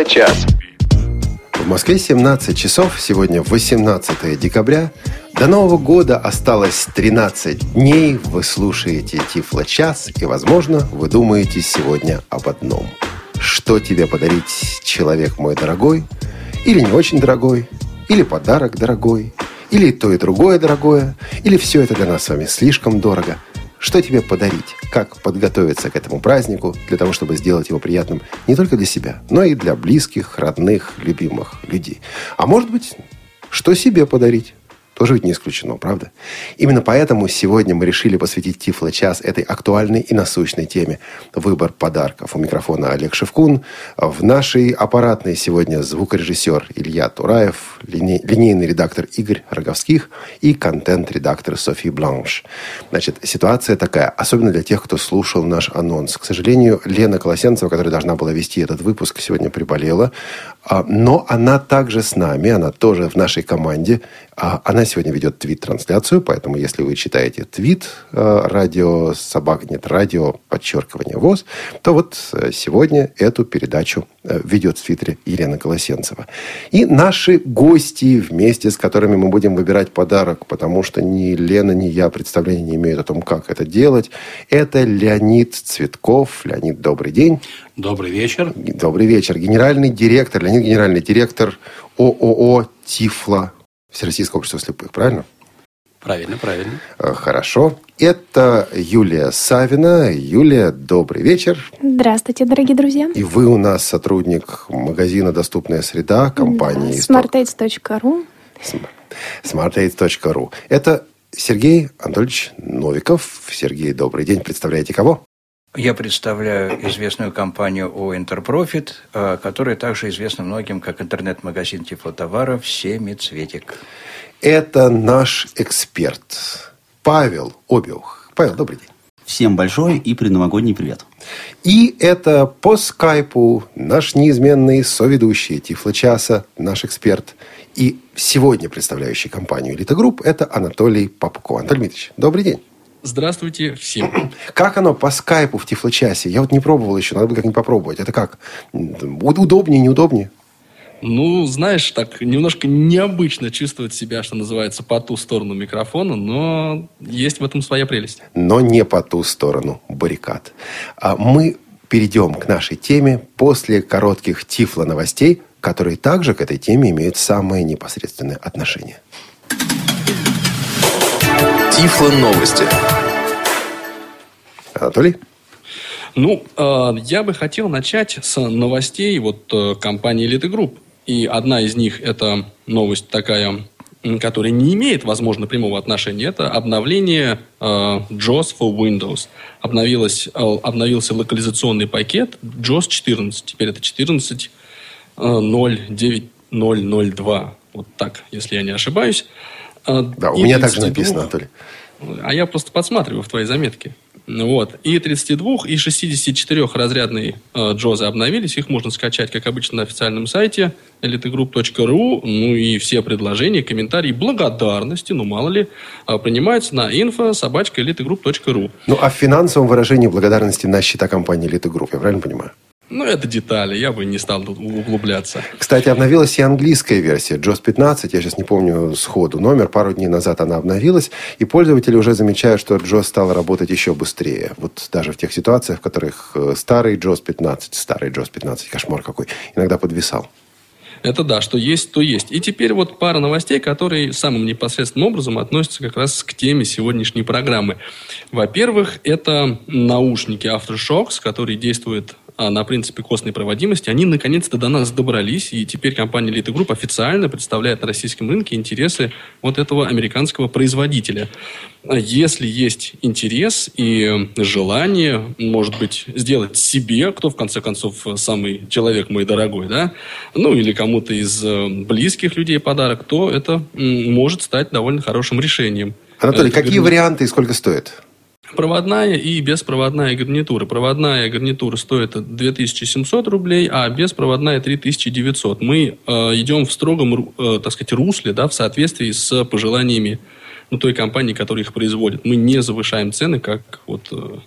Тифло-час. В Москве 17 часов, сегодня 18 декабря. До Нового года осталось 13 дней. Вы слушаете Тифло-час и, возможно, вы думаете сегодня об одном. Что тебе подарить, человек мой дорогой? Или не очень дорогой? Или подарок дорогой? Или то и другое дорогое? Или все это для нас с вами слишком дорого – что тебе подарить? Как подготовиться к этому празднику для того, чтобы сделать его приятным не только для себя, но и для близких, родных, любимых людей? А может быть, что себе подарить? Тоже ведь не исключено, правда? Именно поэтому сегодня мы решили посвятить Тифло-час этой актуальной и насущной теме – выбор подарков. У микрофона Олег Шевкун. В нашей аппаратной сегодня звукорежиссер Илья Тураев, линей, линейный редактор Игорь Роговских и контент-редактор София Бланш. Значит, ситуация такая, особенно для тех, кто слушал наш анонс. К сожалению, Лена Колосенцева, которая должна была вести этот выпуск, сегодня приболела. А, но она также с нами, она тоже в нашей команде. А, она сегодня ведет твит-трансляцию, поэтому если вы читаете твит э, радио собак, нет, радио подчеркивание ВОЗ, то вот э, сегодня эту передачу э, ведет в твиттере Елена Колосенцева. И наши гости, вместе с которыми мы будем выбирать подарок, потому что ни Лена, ни я представления не имеют о том, как это делать, это Леонид Цветков. Леонид, добрый день. Добрый вечер. Добрый вечер. Генеральный директор, Леонид генеральный директор ООО «Тифло» Всероссийское общество слепых, правильно? Правильно, правильно. Э, хорошо. Это Юлия Савина. Юлия, добрый вечер. Здравствуйте, дорогие друзья. И вы у нас сотрудник магазина «Доступная среда» компании... Да, smartates.ru smartates.ru Это Сергей Анатольевич Новиков. Сергей, добрый день. Представляете кого? Я представляю известную компанию ООО «Интерпрофит», э, которая также известна многим как интернет-магазин тифлотоваров «Семицветик». Это наш эксперт Павел Обиух. Павел, добрый день. Всем большой и предновогодний привет. И это по скайпу наш неизменный соведущий Тифлочаса, наш эксперт и сегодня представляющий компанию «Элита Групп» это Анатолий Попко. Анатолий Дмитриевич, добрый день. Здравствуйте всем. Как оно по скайпу в Тифлочасе? Я вот не пробовал еще, надо бы как-нибудь попробовать. Это как? Удобнее, неудобнее? Ну, знаешь, так немножко необычно чувствовать себя, что называется, по ту сторону микрофона, но есть в этом своя прелесть. Но не по ту сторону баррикад. А мы перейдем к нашей теме после коротких тифло-новостей, которые также к этой теме имеют самое непосредственное отношение. Тифло новости. Анатолий? Ну, э, я бы хотел начать с новостей вот э, компании Elite Group. И одна из них это новость такая, которая не имеет, возможно, прямого отношения. Это обновление э, JOS for Windows. Обновилось, э, обновился локализационный пакет JOS 14. Теперь это 14.09002. Вот так, если я не ошибаюсь. Э, да, у меня также написано, Анатолий. А я просто подсматриваю в твои заметки. Вот. И 32, и 64 разрядные э, джозы обновились. Их можно скачать, как обычно, на официальном сайте elitegroup.ru. Ну и все предложения, комментарии, благодарности, ну мало ли, э, принимаются на info собачка elitegroup.ru. Ну а в финансовом выражении благодарности на счета компании Elite Group, я правильно понимаю? Ну, это детали, я бы не стал тут углубляться. Кстати, обновилась и английская версия JOS 15. Я сейчас не помню сходу номер. Пару дней назад она обновилась. И пользователи уже замечают, что JOS стал работать еще быстрее. Вот даже в тех ситуациях, в которых э, старый JOS 15, старый JOS 15, кошмар какой, иногда подвисал. Это да, что есть, то есть. И теперь вот пара новостей, которые самым непосредственным образом относятся как раз к теме сегодняшней программы. Во-первых, это наушники Aftershocks, которые действуют на принципе костной проводимости, они наконец-то до нас добрались, и теперь компания Elite Group официально представляет на российском рынке интересы вот этого американского производителя. Если есть интерес и желание, может быть, сделать себе, кто в конце концов самый человек мой дорогой, да, ну или кому-то из э, близких людей подарок, то это может стать довольно хорошим решением. Анатолий, это какие варианты и сколько стоит? Проводная и беспроводная гарнитура. Проводная гарнитура стоит 2700 рублей, а беспроводная 3900. Мы э, идем в строгом, э, так сказать, русле, да, в соответствии с пожеланиями ну, той компании, которая их производит. Мы не завышаем цены, как вот э,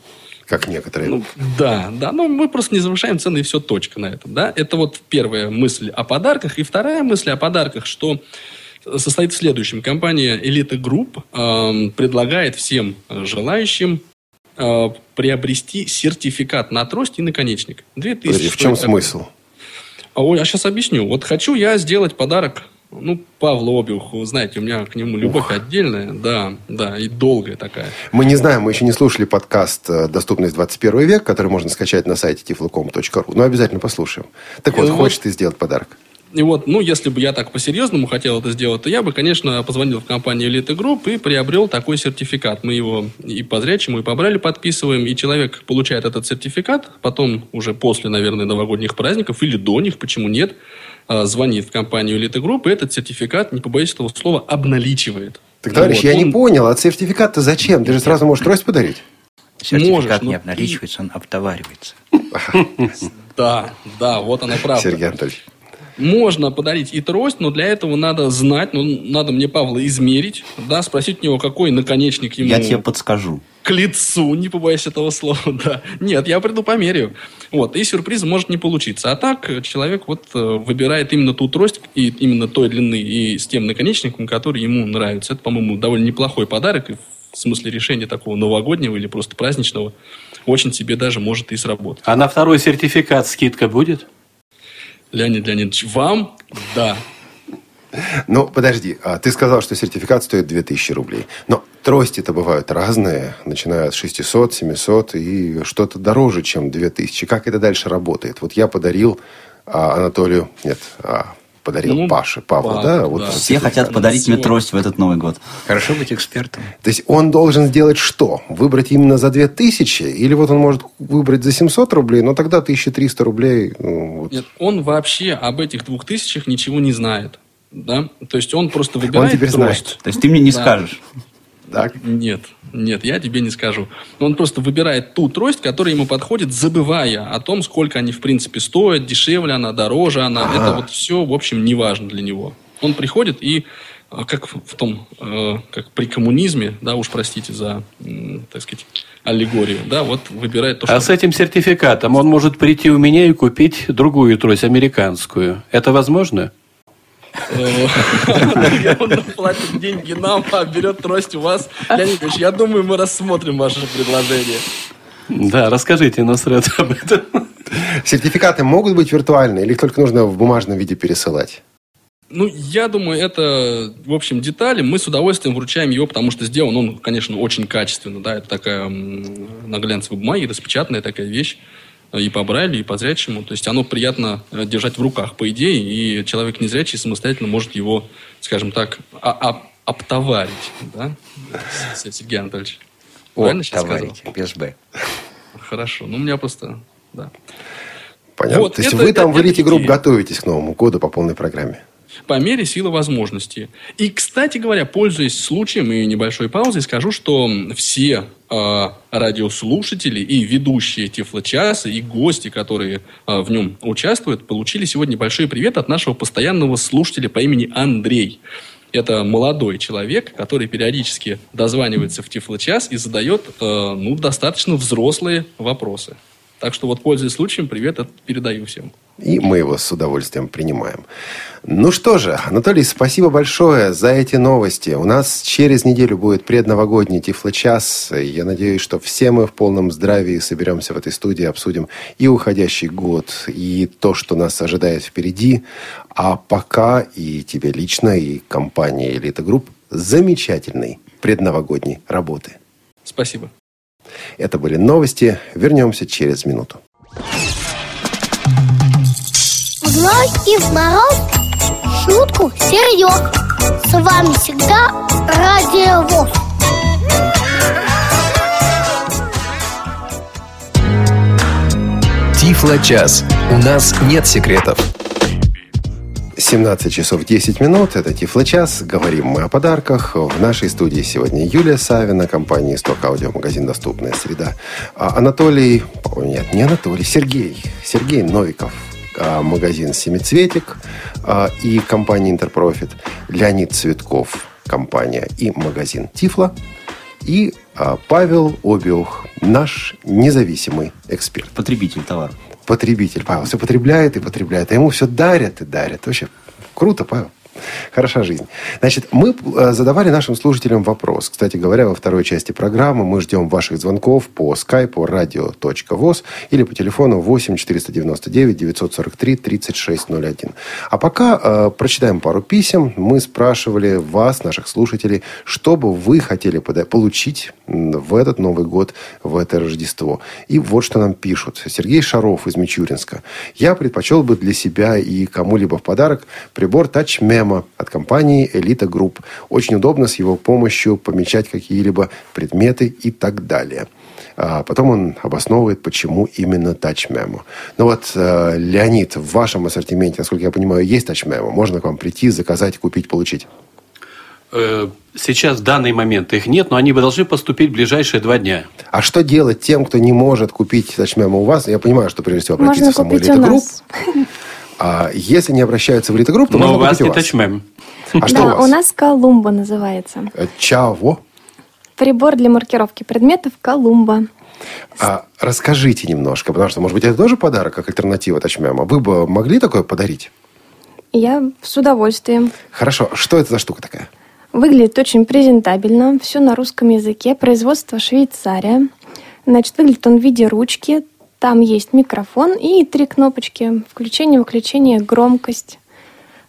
как некоторые. Ну, да, да, но мы просто не завышаем цены, и все, точка на этом, да. Это вот первая мысль о подарках. И вторая мысль о подарках, что состоит в следующем. Компания Elite Group э, предлагает всем желающим э, приобрести сертификат на трость и наконечник. 2000 Подожди, в чем смысл? А, ой, я сейчас объясню. Вот хочу я сделать подарок ну, Павлу Обиуху, знаете, у меня к нему любовь Ух. отдельная, да, да, и долгая такая. Мы не знаем, мы еще не слушали подкаст э, «Доступность 21 век», который можно скачать на сайте tiflocom.ru, но обязательно послушаем. Так вот, и хочешь вот, ты сделать подарок? И вот, ну, если бы я так по-серьезному хотел это сделать, то я бы, конечно, позвонил в компанию Elite Group и приобрел такой сертификат. Мы его и по зрячему, и по брали подписываем, и человек получает этот сертификат, потом уже после, наверное, новогодних праздников или до них, почему нет, а, звонит в компанию Elite Group, и этот сертификат, не побоюсь этого слова, обналичивает. Так, товарищ, вот, я он... не понял, а сертификат-то зачем? Ты же сразу можешь трость подарить. Сертификат Можешь, не обналичивается, он обтоваривается. Да, да, вот она правда. Сергей Анатольевич. Можно подарить и трость, но для этого надо знать, ну, надо мне Павла измерить, да, спросить у него, какой наконечник ему... Я тебе подскажу. К лицу, не побоюсь этого слова, да. Нет, я приду померяю. Вот, и сюрприз может не получиться. А так человек вот э, выбирает именно ту трость, и именно той длины, и с тем наконечником, который ему нравится. Это, по-моему, довольно неплохой подарок, в смысле решения такого новогоднего или просто праздничного, очень себе даже может и сработать. А на второй сертификат скидка будет? Леонид Леонидович, вам да. Ну, подожди, а ты сказал, что сертификат стоит 2000 рублей. Но трости-то бывают разные, начиная от 600, 700 и что-то дороже, чем 2000. Как это дальше работает? Вот я подарил а, Анатолию, нет, а, подарил ну, Паше, Павлу, да? да? Вот Все хотят подарить мне трость в этот Новый год. Хорошо быть экспертом. То есть он должен сделать что? Выбрать именно за 2000? Или вот он может выбрать за 700 рублей, но тогда 1300 рублей... Ну, вот. Нет, он вообще об этих 2000 ничего не знает. Да? То есть он просто выбирает он теперь трость. Знает. То есть ты мне не да. скажешь? Так? Нет, нет, я тебе не скажу. Он просто выбирает ту трость, которая ему подходит, забывая о том, сколько они в принципе стоят, дешевле она, дороже она. Ага. Это вот все, в общем, не важно для него. Он приходит и э, как в том, э, как при коммунизме, да, уж простите за, так сказать, аллегорию, да, вот выбирает то, что... А с этим сертификатом он может прийти у меня и купить другую трость, американскую. Это возможно? Он платит деньги нам, а берет трость у вас. Леонид Ильич, я думаю, мы рассмотрим ваше предложение. Да, расскажите нас об этом. Сертификаты могут быть виртуальные или только нужно в бумажном виде пересылать? Ну, я думаю, это, в общем, детали. Мы с удовольствием вручаем его, потому что сделан он, конечно, очень качественно. Да, это такая на глянцевой бумаге, распечатанная такая вещь и по Брайлю, и по зрячему. То есть оно приятно э, держать в руках, по идее, и человек незрячий самостоятельно может его, скажем так, оптоварить. Да? Сергей Анатольевич. Правильно сейчас сказал? без «б». Хорошо. Ну, у меня просто... Да. Понятно. Вот, То есть это, вы там это, в Elite Group готовитесь к Новому году по полной программе? По мере силы возможностей. И, кстати говоря, пользуясь случаем и небольшой паузой, скажу, что все э, радиослушатели и ведущие Тифлочаса, и гости, которые э, в нем участвуют, получили сегодня большой привет от нашего постоянного слушателя по имени Андрей. Это молодой человек, который периодически дозванивается в Тифлочас и задает э, ну, достаточно взрослые вопросы. Так что вот, пользуясь случаем, привет передаю всем. И мы его с удовольствием принимаем. Ну что же, Анатолий, спасибо большое за эти новости. У нас через неделю будет предновогодний Тифлочас. Я надеюсь, что все мы в полном здравии соберемся в этой студии, обсудим и уходящий год, и то, что нас ожидает впереди. А пока и тебе лично, и компания «Элита Групп» замечательной предновогодней работы. Спасибо. Это были новости. Вернемся через минуту. И в мороз шутку серьез. С вами всегда Радио ВОЗ. Тифло-час. У нас нет секретов. 17 часов 10 минут. Это Тифло-час. Говорим мы о подарках. В нашей студии сегодня Юлия Савина, компания «Исток Аудио», магазин «Доступная среда». А Анатолий... Нет, не Анатолий, Сергей. Сергей Новиков, магазин «Семицветик» а, и компания «Интерпрофит». Леонид Цветков, компания и магазин «Тифло». и а, Павел Обиух, наш независимый эксперт. Потребитель товара. Потребитель. Павел все потребляет и потребляет, а ему все дарят и дарят. Вообще круто, Павел. Хороша жизнь. Значит, мы э, задавали нашим слушателям вопрос. Кстати говоря, во второй части программы мы ждем ваших звонков по скайпу radio.voz или по телефону 8 499 943 3601. А пока э, прочитаем пару писем. Мы спрашивали вас, наших слушателей, что бы вы хотели получить в этот Новый год, в это Рождество. И вот что нам пишут. Сергей Шаров из Мичуринска. Я предпочел бы для себя и кому-либо в подарок прибор Touch Memo от компании Elite Group. Очень удобно с его помощью помечать какие-либо предметы и так далее. А потом он обосновывает, почему именно Touch Memo. Ну вот, э, Леонид, в вашем ассортименте, насколько я понимаю, есть Touch Memo. Можно к вам прийти, заказать, купить, получить. Э, сейчас в данный момент их нет, но они бы должны поступить в ближайшие два дня. А что делать тем, кто не может купить тачмема у вас? Я понимаю, что прежде всего обратиться можно в саму элитогрупп. А если не обращаются в элитогрупп, то но можно у вас купить не у вас. тачмем. А что да, у вас? у нас Колумба называется. Э, Чаво? Прибор для маркировки предметов Колумба. А, расскажите немножко, потому что, может быть, это тоже подарок, как альтернатива тачмема. Вы бы могли такое подарить? Я с удовольствием. Хорошо. Что это за штука такая? Выглядит очень презентабельно. Все на русском языке. Производство Швейцария. Значит, выглядит он в виде ручки. Там есть микрофон и три кнопочки. Включение, выключение, громкость.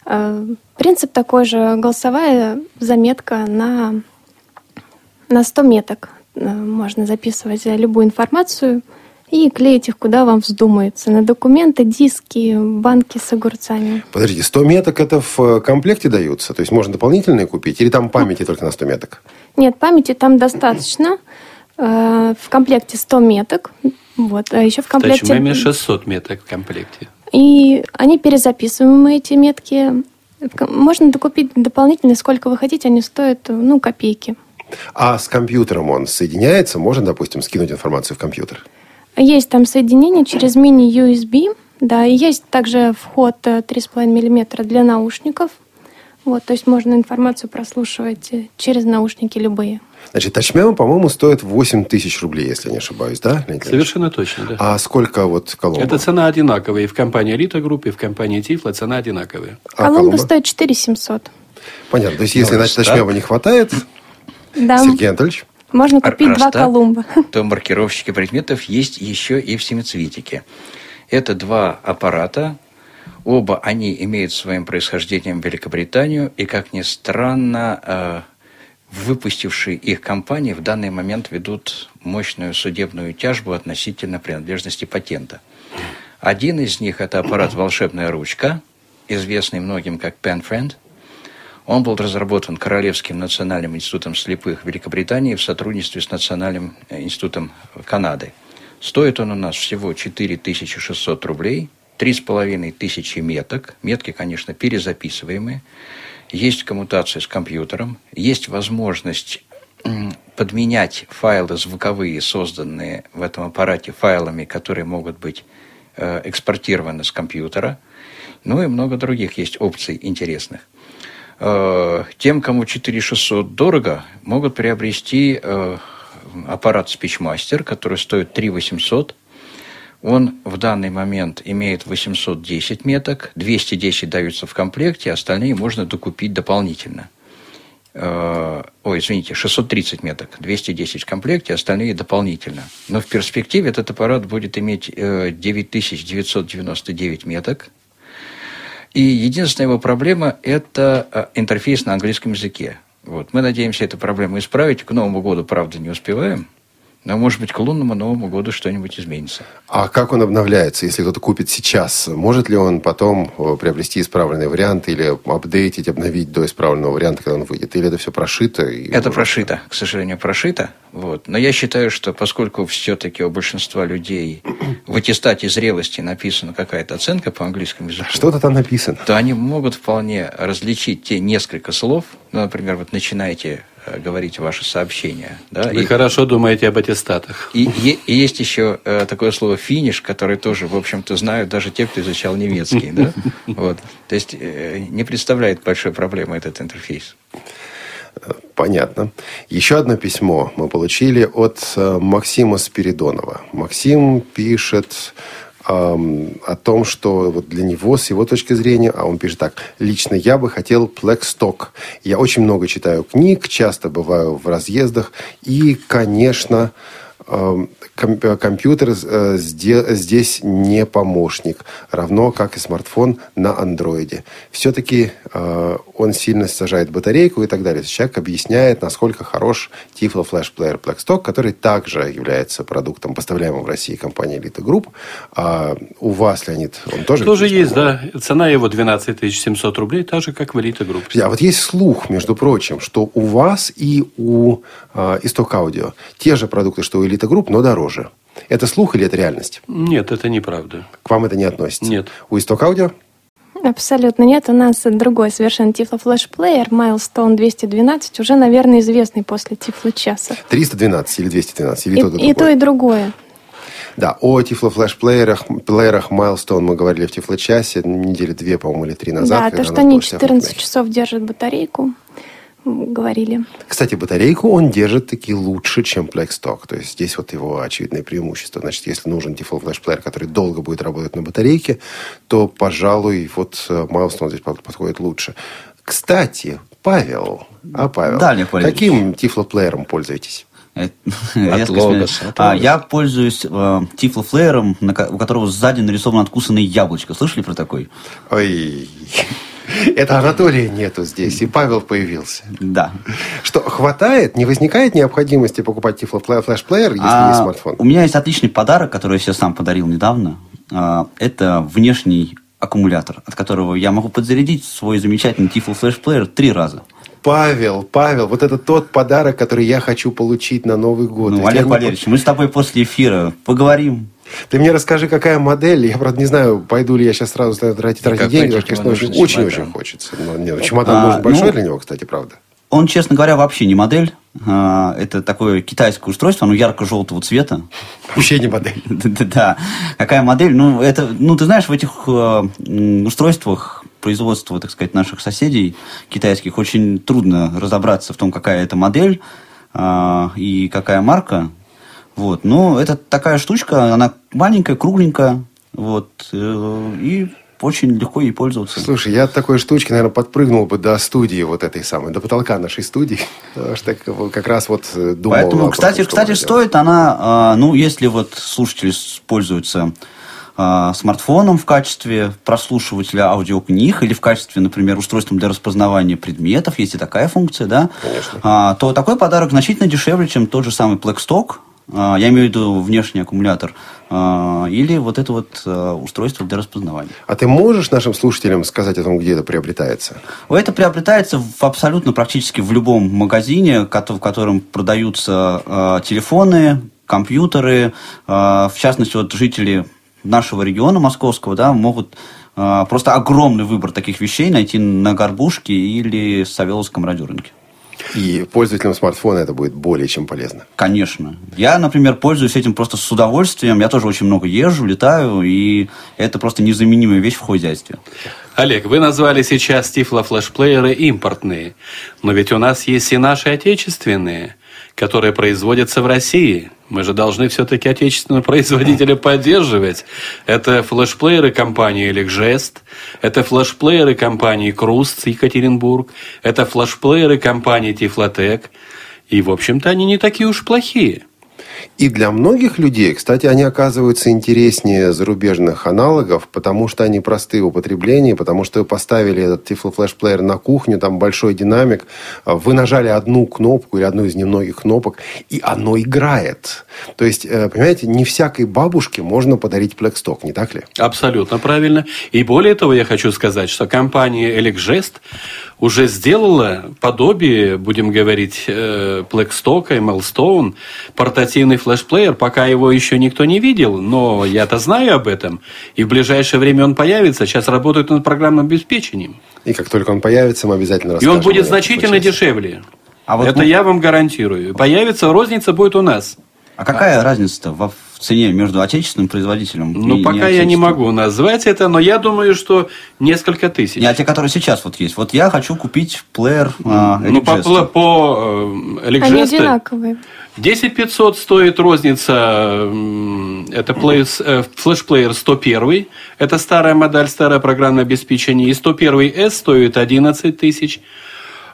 Э, Принцип такой же. Голосовая заметка на, на 100 меток. Э, Можно записывать любую информацию и клеить их куда вам вздумается. На документы, диски, банки с огурцами. Подождите, 100 меток это в э, комплекте даются? То есть можно дополнительные купить? Или там памяти только на 100 меток? Нет, памяти там достаточно. В комплекте 100 меток. Вот. А еще в комплекте... тачмеме 600 меток в комплекте. И они перезаписываемые, эти метки. Можно докупить дополнительно, сколько вы хотите, они стоят, ну, копейки. А с компьютером он соединяется? Можно, допустим, скинуть информацию в компьютер? Есть там соединение через мини-USB, да, и есть также вход э, 3,5 мм для наушников. Вот, то есть можно информацию прослушивать э, через наушники любые. Значит, Touch Memo, по-моему, стоит 8 тысяч рублей, если я не ошибаюсь, да? Леонид? Совершенно точно, да. А сколько вот Коломбо? Это цена одинаковая. И в компании Элита Групп, и в компании Тифла цена одинаковая. А Колумба Колумба? стоит 4700. Понятно. То есть, если Ну, так. Touch Memo не хватает, Да, Сергей Анатольевич, можно Р- купить раз два так, Колумба. то маркировщики предметов есть еще и в семицветике. Это два аппарата. Оба они имеют своим происхождением Великобританию. И, как ни странно, э, выпустившие их компании в данный момент ведут мощную судебную тяжбу относительно принадлежности патента. Один из них – это аппарат «Волшебная ручка», известный многим как Pen Friend. Он был разработан Королевским национальным институтом слепых Великобритании в сотрудничестве с Национальным э, институтом Канады. Стоит он у нас всего 4600 рублей, 3500 меток. Метки, конечно, перезаписываемые. Есть коммутация с компьютером, есть возможность подменять файлы звуковые, созданные в этом аппарате, файлами, которые могут быть э, экспортированы с компьютера. Ну и много других есть опций интересных. Э, Тем, кому 4600 дорого, могут приобрести э, аппарат Speechmaster, который стоит 3800. Он в данный момент имеет 810 меток, 210 даются в комплекте, остальные можно докупить дополнительно. Э, Ой, извините, 630 меток, 210 в комплекте, остальные дополнительно. Но в перспективе этот аппарат будет иметь э, 9999 меток, и единственная его проблема – это э, интерфейс на английском языке. Вот. Мы надеемся эту проблему исправить. К Новому году, правда, не успеваем. Но, может быть, к лунному Новому году что-нибудь изменится. а как он обновляется, если кто-то купит сейчас? Может ли он потом э, приобрести исправленный вариант или апдейтить, обновить до исправленного варианта, когда он выйдет? Или это все прошито? и Это уже- прошито, к сожалению, прошито. Вот. Но я считаю, что поскольку все-таки у большинства людей в аттестате зрелости написана какая-то оценка по английскому языку, Что-то там написано. то они могут вполне различить те несколько слов, ну, например, вот начинаете говорить ваши сообщения, да, Вы и- хорошо думаете об аттестатах. И, и есть еще э, такое слово финиш, которое тоже, в общем-то, знают даже те, кто изучал немецкий. Да? Вот. То есть э, не представляет большой проблемы этот интерфейс. Понятно. Еще одно письмо мы получили от э, Максима Спиридонова. Максим пишет о том, что вот для него, с его точки зрения, а он пишет так, лично я бы хотел Blackstock. Я очень много читаю книг, часто бываю в разъездах, и, конечно, компьютер э, сде- здесь не помощник, равно как и смартфон на андроиде. Все-таки э, он сильно сажает батарейку и так далее. Человек объясняет, насколько хорош Tiflo Flash Player Blackstock, который также является продуктом, поставляемым в России компанией Elite Group. А у вас, Леонид, он тоже? Тоже есть, да. Цена его 12 700 рублей, так же, как в Elite Group. А вот есть слух, между прочим, что у вас и у э, Исток Аудио те же продукты, что у Elite Group, но дороже. Это слух или это реальность? Нет, это неправда. К вам это не относится? Нет. У Исток Аудио? Абсолютно нет. У нас другой совершенно Flash Player Milestone 212, уже, наверное, известный после Tiflo часа. 312 или 212, или И, то, и и то, другое? и другое. Да, о Flash плеерах, плеерах Milestone мы говорили в Tiflo часе недели две, по-моему, или три назад. да, то, что они был Стефан 14 Кнехт. часов держат батарейку, говорили. Кстати, батарейку он держит таки лучше, чем Blackstock. То есть здесь вот его очевидное преимущество. Значит, если нужен Flash Player, который долго будет работать на батарейке, то, пожалуй, вот э, Milestone здесь под- подходит лучше. Кстати, Павел, а Павел, Да, каким Tiflo плеером пользуетесь? Э, резко Логоса, сме- от А. Я пользуюсь э, тифлофлеером, у которого сзади нарисовано откусанное яблочко. Слышали про такой? Ой, это Анатолия нету здесь, и Павел появился. Да. Что, хватает? Не возникает необходимости покупать Player, если А, есть смартфон? У меня есть отличный подарок, который я себе сам подарил недавно. А, Это внешний аккумулятор, от которого я могу подзарядить свой замечательный Tiflo Flash Player три раза. Павел, Павел, вот это тот подарок, который я хочу получить на Новый год. Ну, Олег не- Валерьевич, мы с тобой после эфира поговорим. Ты мне расскажи, какая модель. Я, правда, не знаю, пойду ли я сейчас сразу тратить, тратить деньги. тебе Конечно, нужен очень, очень, чемодан? очень хочется. Но, нет, чемодан А, нужен большой ну- для него, кстати, правда. Он, честно говоря, вообще не модель. А, Это такое китайское устройство, оно ярко-желтого цвета. Вообще не модель. Да, какая модель? Ну, это, ну, ты знаешь, в этих э, устройствах производства, так сказать, наших соседей китайских очень трудно разобраться в том, какая это модель а, и какая марка. Вот. Но это такая штучка, она маленькая, кругленькая, вот, э, и очень легко ей пользоваться. Слушай, я от такой штучки, наверное, подпрыгнул бы до студии вот этой самой, до потолка нашей студии. Потому что как- раз вот э, думал... Поэтому, кстати, что кстати, стоит она, а, ну, если вот слушатели пользуются а, смартфоном в качестве прослушивателя аудиокниг или в качестве, например, устройством для распознавания предметов, есть и такая функция, да, а, то такой подарок значительно дешевле, чем тот же самый Blackstock, я имею в виду внешний аккумулятор, а, или вот это вот а, устройство для распознавания. А ты можешь нашим слушателям сказать о том, где это приобретается? Это приобретается в абсолютно практически в любом магазине, в котором продаются телефоны, компьютеры. В частности, вот жители нашего региона московского да, могут просто огромный выбор таких вещей найти на Горбушке или Савеловском радиорынке. И пользователям смартфона это будет более чем полезно. Конечно. Я, например, пользуюсь этим просто с удовольствием. Я тоже очень много езжу, летаю, и это просто незаменимая вещь в хозяйстве. Олег, вы назвали сейчас Тифло флешплееры импортные, но ведь у нас есть и наши отечественные, которые производятся в России. Мы же должны все-таки отечественного производителя поддерживать. Это флешплееры компании Эликжест, это флешплееры компании Круст Екатеринбург, это флешплееры компании Тифлотек. И, в общем-то, они не такие уж плохие. И для многих людей, кстати, они оказываются интереснее зарубежных аналогов, потому что они простые в употреблении, потому что вы поставили этот Tiflo Flash Player на кухню, там большой динамик, а, вы нажали одну кнопку или одну из немногих кнопок, и оно играет. То есть, э, понимаете, не всякой бабушке можно подарить Blackstock, не так ли? Абсолютно правильно. И более того, я хочу сказать, что компания Elecgest уже сделала подобие, будем говорить, э, Blackstock и Milestone, портативный флешплеер, пока его еще никто не видел, но я-то знаю об этом. И в ближайшее время он появится. Сейчас работают над программным обеспечением. И как только он появится, мы обязательно И расскажем. он будет значительно дешевле. А вот Это мы- я вам гарантирую. Появится, розница будет у нас. А какая разница-то во в цене между отечественным производителем Ну, и пока я не могу назвать это, но я думаю, что несколько тысяч. Не, а те, которые сейчас вот есть. Вот я хочу купить плеер а, ну, по, по э, Они одинаковые. 10 500 стоит розница, это э, флешплеер 101, это старая модель, старое программное обеспечение, и 101 S стоит 11 тысяч.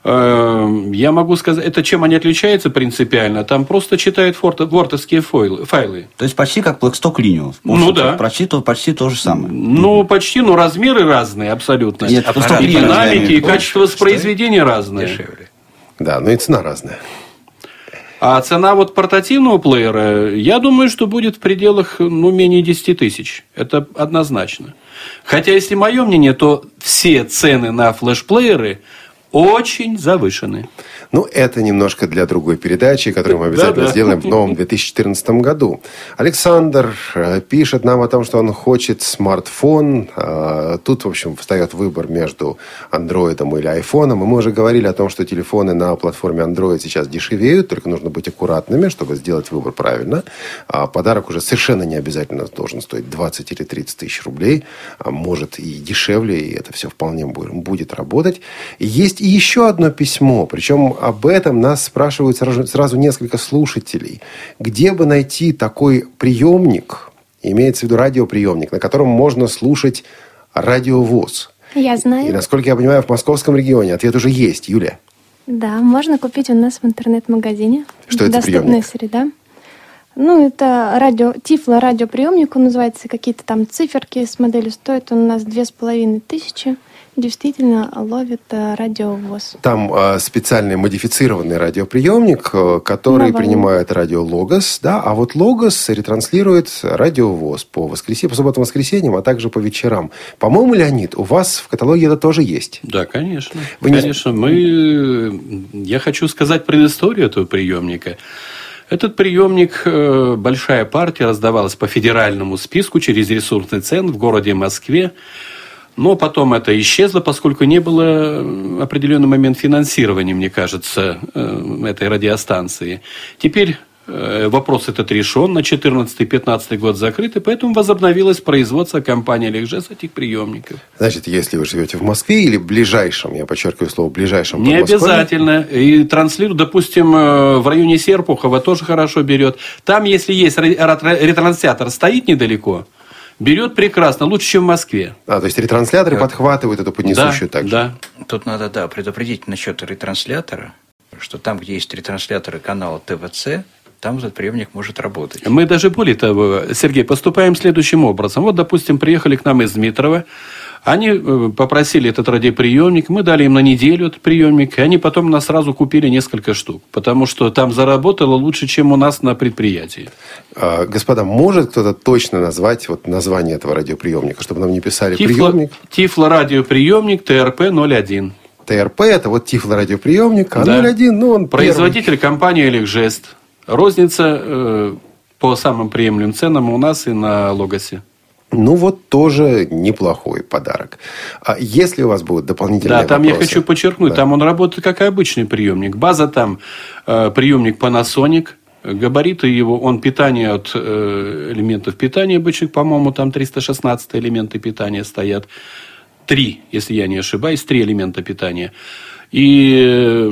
Э, Я могу сказать, это чем они отличаются принципиально? Там просто читают вордовские файлы. То есть почти как Blackstock. В Ну да. Почти то, почти то же самое. Ну, почти, но размеры разные абсолютно. Нет, и просто аппарат динамики, и качество воспроизведения разное. Дешевле. Да, но и цена разная. А цена вот портативного плеера, я думаю, что будет в пределах ну, менее 10 тысяч. Это однозначно. Хотя, если мое мнение, то все цены на флешплееры очень завышены. Ну, это немножко для другой передачи, которую мы обязательно сделаем в новом 2014 году. Александр э, пишет нам о том, что он хочет смартфон. Э, Тут, в общем, встает выбор между андроидом или айфоном. И мы уже говорили о том, что телефоны на платформе Android сейчас дешевеют, только нужно быть аккуратными, чтобы сделать выбор правильно. А подарок уже совершенно не обязательно должен стоить 20 или 30 тысяч рублей. А может и дешевле, и это все вполне бу- будет работать. И Есть и еще одно письмо, причем об этом нас спрашивают сразу, сразу несколько слушателей. Где бы найти такой приемник, имеется в виду радиоприемник, на котором можно слушать радиовоз? Я И, знаю. насколько я понимаю, в московском регионе ответ уже есть. Юля. Да, можно купить у нас в интернет-магазине. Что это Доступная приемник? среда. Ну, это радио, Тифло радиоприемник, он называется, какие-то там циферки с моделью стоит он у нас две с половиной тысячи. Действительно ловит э, радиовоз. Там э, специальный модифицированный радиоприемник, э, который принимает радио Логос, да, а вот Логос ретранслирует радиовоз по воскресеньям, по субботам, воскресеньям, а также по вечерам. По-моему, Леонид, у вас в каталоге это тоже есть. Да, конечно. Вы не- Конечно, мы... Я хочу сказать предысторию этого приемника. Этот приемник, э, большая партия, раздавалась по федеральному списку через ресурсный центр в городе Москве. Но потом это исчезло, поскольку не было э, определенный момент финансирования, мне кажется, э, этой радиостанции. Теперь э, вопрос этот решен, на 14-15 год закрыт, и поэтому возобновилось производство компании «Легжес» этих приемников. Значит, если вы живете в Москве или в ближайшем, я подчеркиваю слово ближайшем Не обязательно. И транслируют, допустим, в районе Серпухова тоже хорошо берет. Там, если есть ре- ретра- ретранслятор, стоит недалеко, берет прекрасно, лучше, чем в Москве. А, то есть ретрансляторы подхватывают эту поднесущую да, также. да. Тут надо, да, предупредить насчет ретранслятора, что там, где есть ретрансляторы канала ТВЦ, там этот приемник может работать. Мы даже более того, Сергей, поступаем следующим образом. Вот, допустим, приехали к нам из Дмитрова, они э, попросили этот радиоприемник, мы дали им на неделю этот приемник, и они потом нас сразу купили несколько штук, потому что там заработало лучше, чем у нас на предприятии. А, господа, может кто-то точно назвать вот название этого радиоприемника, чтобы нам не писали Тифло, приемник? Тифло радиоприемник ТРП-01. ТРП, это вот тифлорадиоприемник, а Да. 01, ну он Производитель компания «Эликжест». Розница э, по самым приемлемым ценам у нас и на Логосе. Ну, вот тоже неплохой подарок. А если у вас будут дополнительные Да, там я вопросы? хочу подчеркнуть, Да. там он работает как и обычный приемник. База там э, приемник Panasonic, габариты его, он питание от э, элементов питания обычных, по-моему, там 316 элементы питания стоят. Три, если я не ошибаюсь, три элемента питания. И, э,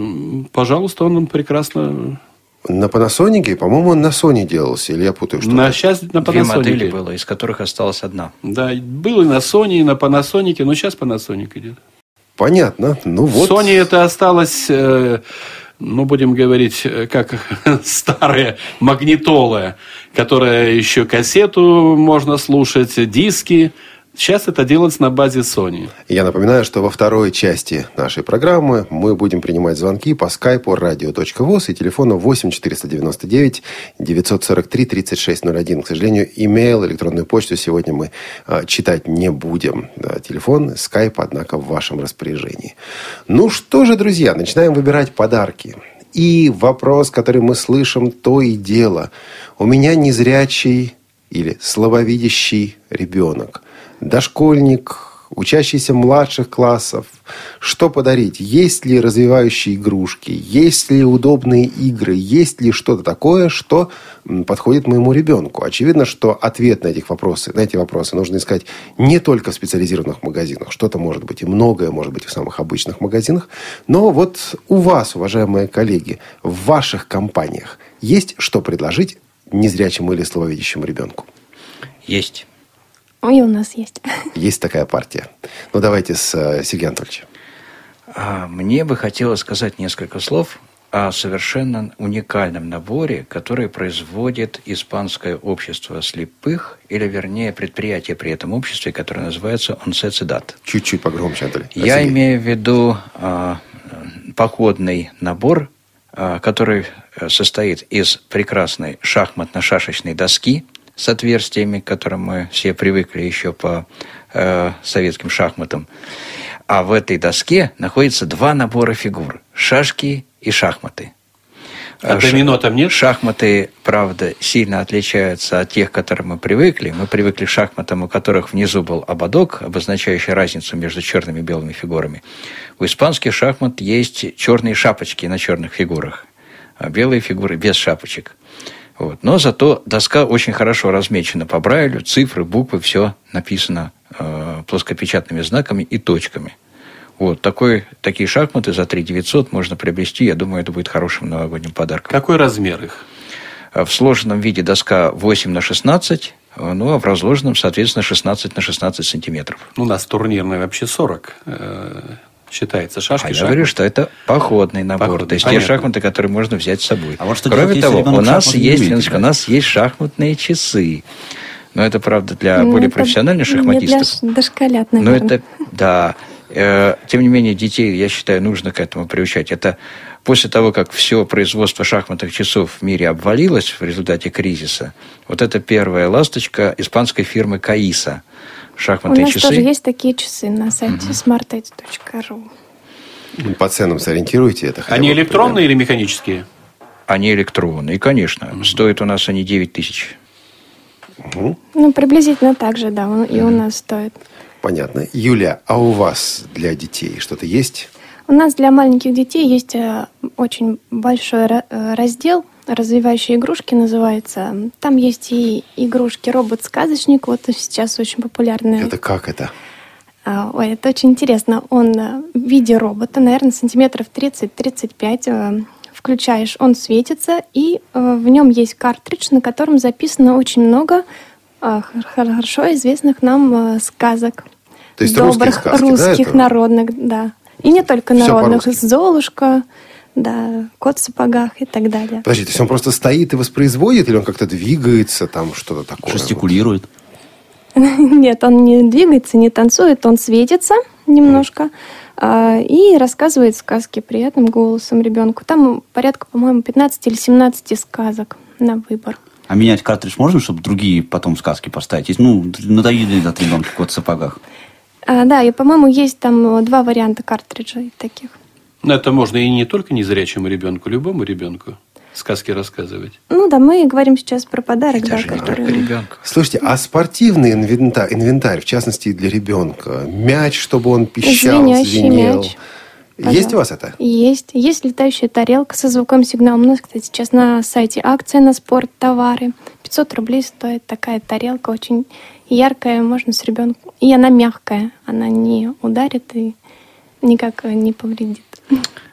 пожалуйста, он прекрасно... На Panasonic, по-моему, он на Sony делался, или я путаю что-то? На, сейчас на Две Panasonic. модели было, из которых осталась одна. Да, был и на Sony, и на Panasonic, но сейчас Panasonic идет. Понятно. Ну вот. Sony это осталось, э, ну, будем говорить, э, как старая магнитола, которая еще кассету можно слушать, диски. Сейчас это делается на базе Sony. Я напоминаю, что во второй части нашей программы мы будем принимать звонки по скайпу radio.voz и телефону 8 499 943 3601. К сожалению, имейл, электронную почту сегодня мы а, читать не будем. Да, телефон, скайп, однако, в вашем распоряжении. Ну что же, друзья, начинаем выбирать подарки. И вопрос, который мы слышим, то и дело. У меня незрячий или слабовидящий ребенок. Дошкольник, учащиеся младших классов, что подарить? Есть ли развивающие игрушки? Есть ли удобные игры? Есть ли что-то такое, что подходит моему ребенку? Очевидно, что ответ на, этих вопросы, на эти вопросы нужно искать не только в специализированных магазинах. Что-то может быть и многое может быть в самых обычных магазинах. Но вот у вас, уважаемые коллеги, в ваших компаниях есть что предложить незрячему или слабовидящему ребенку? Есть. И у нас есть. Есть такая партия. Ну, давайте с э, Сергеем Анатольевичем. А мне бы хотелось сказать несколько слов о совершенно уникальном наборе, который производит Испанское общество слепых, или вернее предприятие при этом обществе, которое называется «Онсе Цидат». Чуть-чуть погромче, Анатолий. Я Сергей. имею в виду а, походный набор, а, который э, состоит из прекрасной шахматно-шашечной доски с отверстиями, к которым мы все привыкли еще по э, советским шахматам. А в этой доске находится два набора фигур – шашки и шахматы. А домино там нет? Шахматы, правда, сильно отличаются от тех, к которым мы привыкли. Мы привыкли к шахматам, у которых внизу был ободок, обозначающий разницу между черными и белыми фигурами. У испанских шахмат есть черные шапочки на черных фигурах, а белые фигуры без шапочек. Вот. Но зато доска очень хорошо размечена по Брайлю, цифры, буквы, все написано э, плоскопечатными знаками и точками. Вот такой, такие шахматы за 3 900 можно приобрести. Я думаю, это будет хорошим новогодним подарком. Какой размер их? А В сложенном виде доска 8 на 16, э, ну а в разложенном, соответственно, 16 на 16 сантиметров. Ну, У нас турнирный вообще 40 э, считается. Шашки, А я шахматы. говорю, что это походный набор. Походный, то есть понятно. те шахматы, которые можно взять с собой. А вот что Кроме делать, того, у нас есть, умеет Леночка, у нас есть шахматные часы. Но это, правда, для Ну, более это профессиональных Не шахматистов. для дошколят, Но наверное. это, да. Э, Тем не менее, детей, я считаю, нужно к этому приучать. Это после того, как все производство шахматных часов в мире обвалилось в результате кризиса, вот это первая ласточка испанской фирмы Каиса. У Шахматные нас часы. тоже есть такие часы на сайте smartaid.ru. Ну, По ценам сориентируйте это. Они бы электронные или механические? Они электронные, конечно. Стоят у нас они 9 тысяч. Ну, приблизительно так же, да, он- и у нас стоит. Понятно. Юля, а у вас для детей что-то есть? У нас для маленьких детей есть э, очень большой э, раздел «Развивающие игрушки» называется. Там есть и игрушки «Робот-сказочник», вот сейчас очень популярные. Это как это? А, Ой, это очень интересно. Он э, в виде робота, наверное, сантиметров 30-35. э, Включаешь, он светится, и э, в нем есть картридж, на котором записано очень много хорошо известных нам сказок. То есть Добрых, сказки, да, русских, это? народных, да. И не только народных. Золушка, да, кот в сапогах и так далее. Подождите, то есть он просто стоит и воспроизводит, или он как-то двигается, там что-то такое? Жестикулирует. Нет, он не двигается, не танцует, он светится немножко а, и рассказывает сказки приятным голосом ребенку. Там порядка, по-моему, 15 или 17 сказок на выбор. А менять картридж можно, чтобы другие потом сказки поставить? Если, ну, надоели от ребенка кот в сапогах. А, да, и, по-моему, есть там два варианта картриджей таких. Но это можно и не только незрячему ребенку, любому ребенку сказки рассказывать. Ну да, мы говорим сейчас про подарок, да, Даже не который... только ребенка. Слушайте, а спортивный инвентарь, инвентарь, в частности, для ребенка, мяч, чтобы он пищал, Звенящий звенел. мяч. Есть у вас это? Есть. Есть летающая тарелка со звуковым сигналом. У нас, кстати, сейчас на сайте акция на спорт товары. 500 рублей стоит такая тарелка, очень яркая, можно с ребенком. И она мягкая, она не ударит и никак не повредит.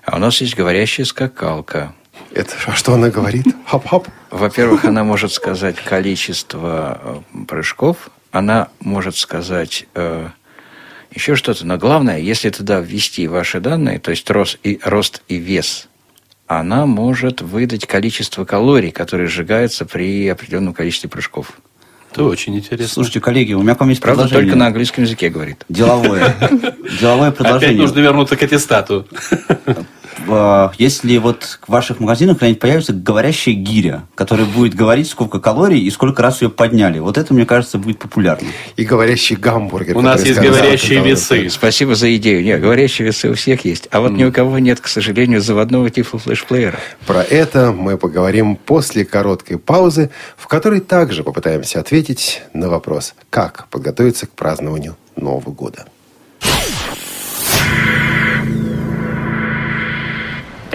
А у нас есть говорящая скакалка. Это а что она говорит? Хоп-хоп. Во-первых, она может сказать количество э, прыжков, она может сказать э, еще что-то. Но главное, если туда ввести ваши данные, то есть рост и, рост и вес, она может выдать количество калорий, которые сжигаются при определенном количестве прыжков. Это очень интересно. Слушайте, коллеги, у меня к вам есть Правда, предложение. только на английском языке говорит. Деловое. Деловое Опять предложение. нужно вернуться к аттестату. А, Если вот в ваших магазинах когда-нибудь появится говорящая гиря, которая будет говорить, сколько калорий и сколько раз ее подняли, вот это, мне кажется, будет популярно. И говорящий гамбургер. У нас есть сказал, говорящие весы. Спасибо за идею. Нет, говорящие весы у всех есть. А вот ни у кого нет, к сожалению, заводного тифла флешплеера. Про это мы поговорим после короткой паузы, в которой также попытаемся ответить на вопрос, как подготовиться к празднованию Нового года.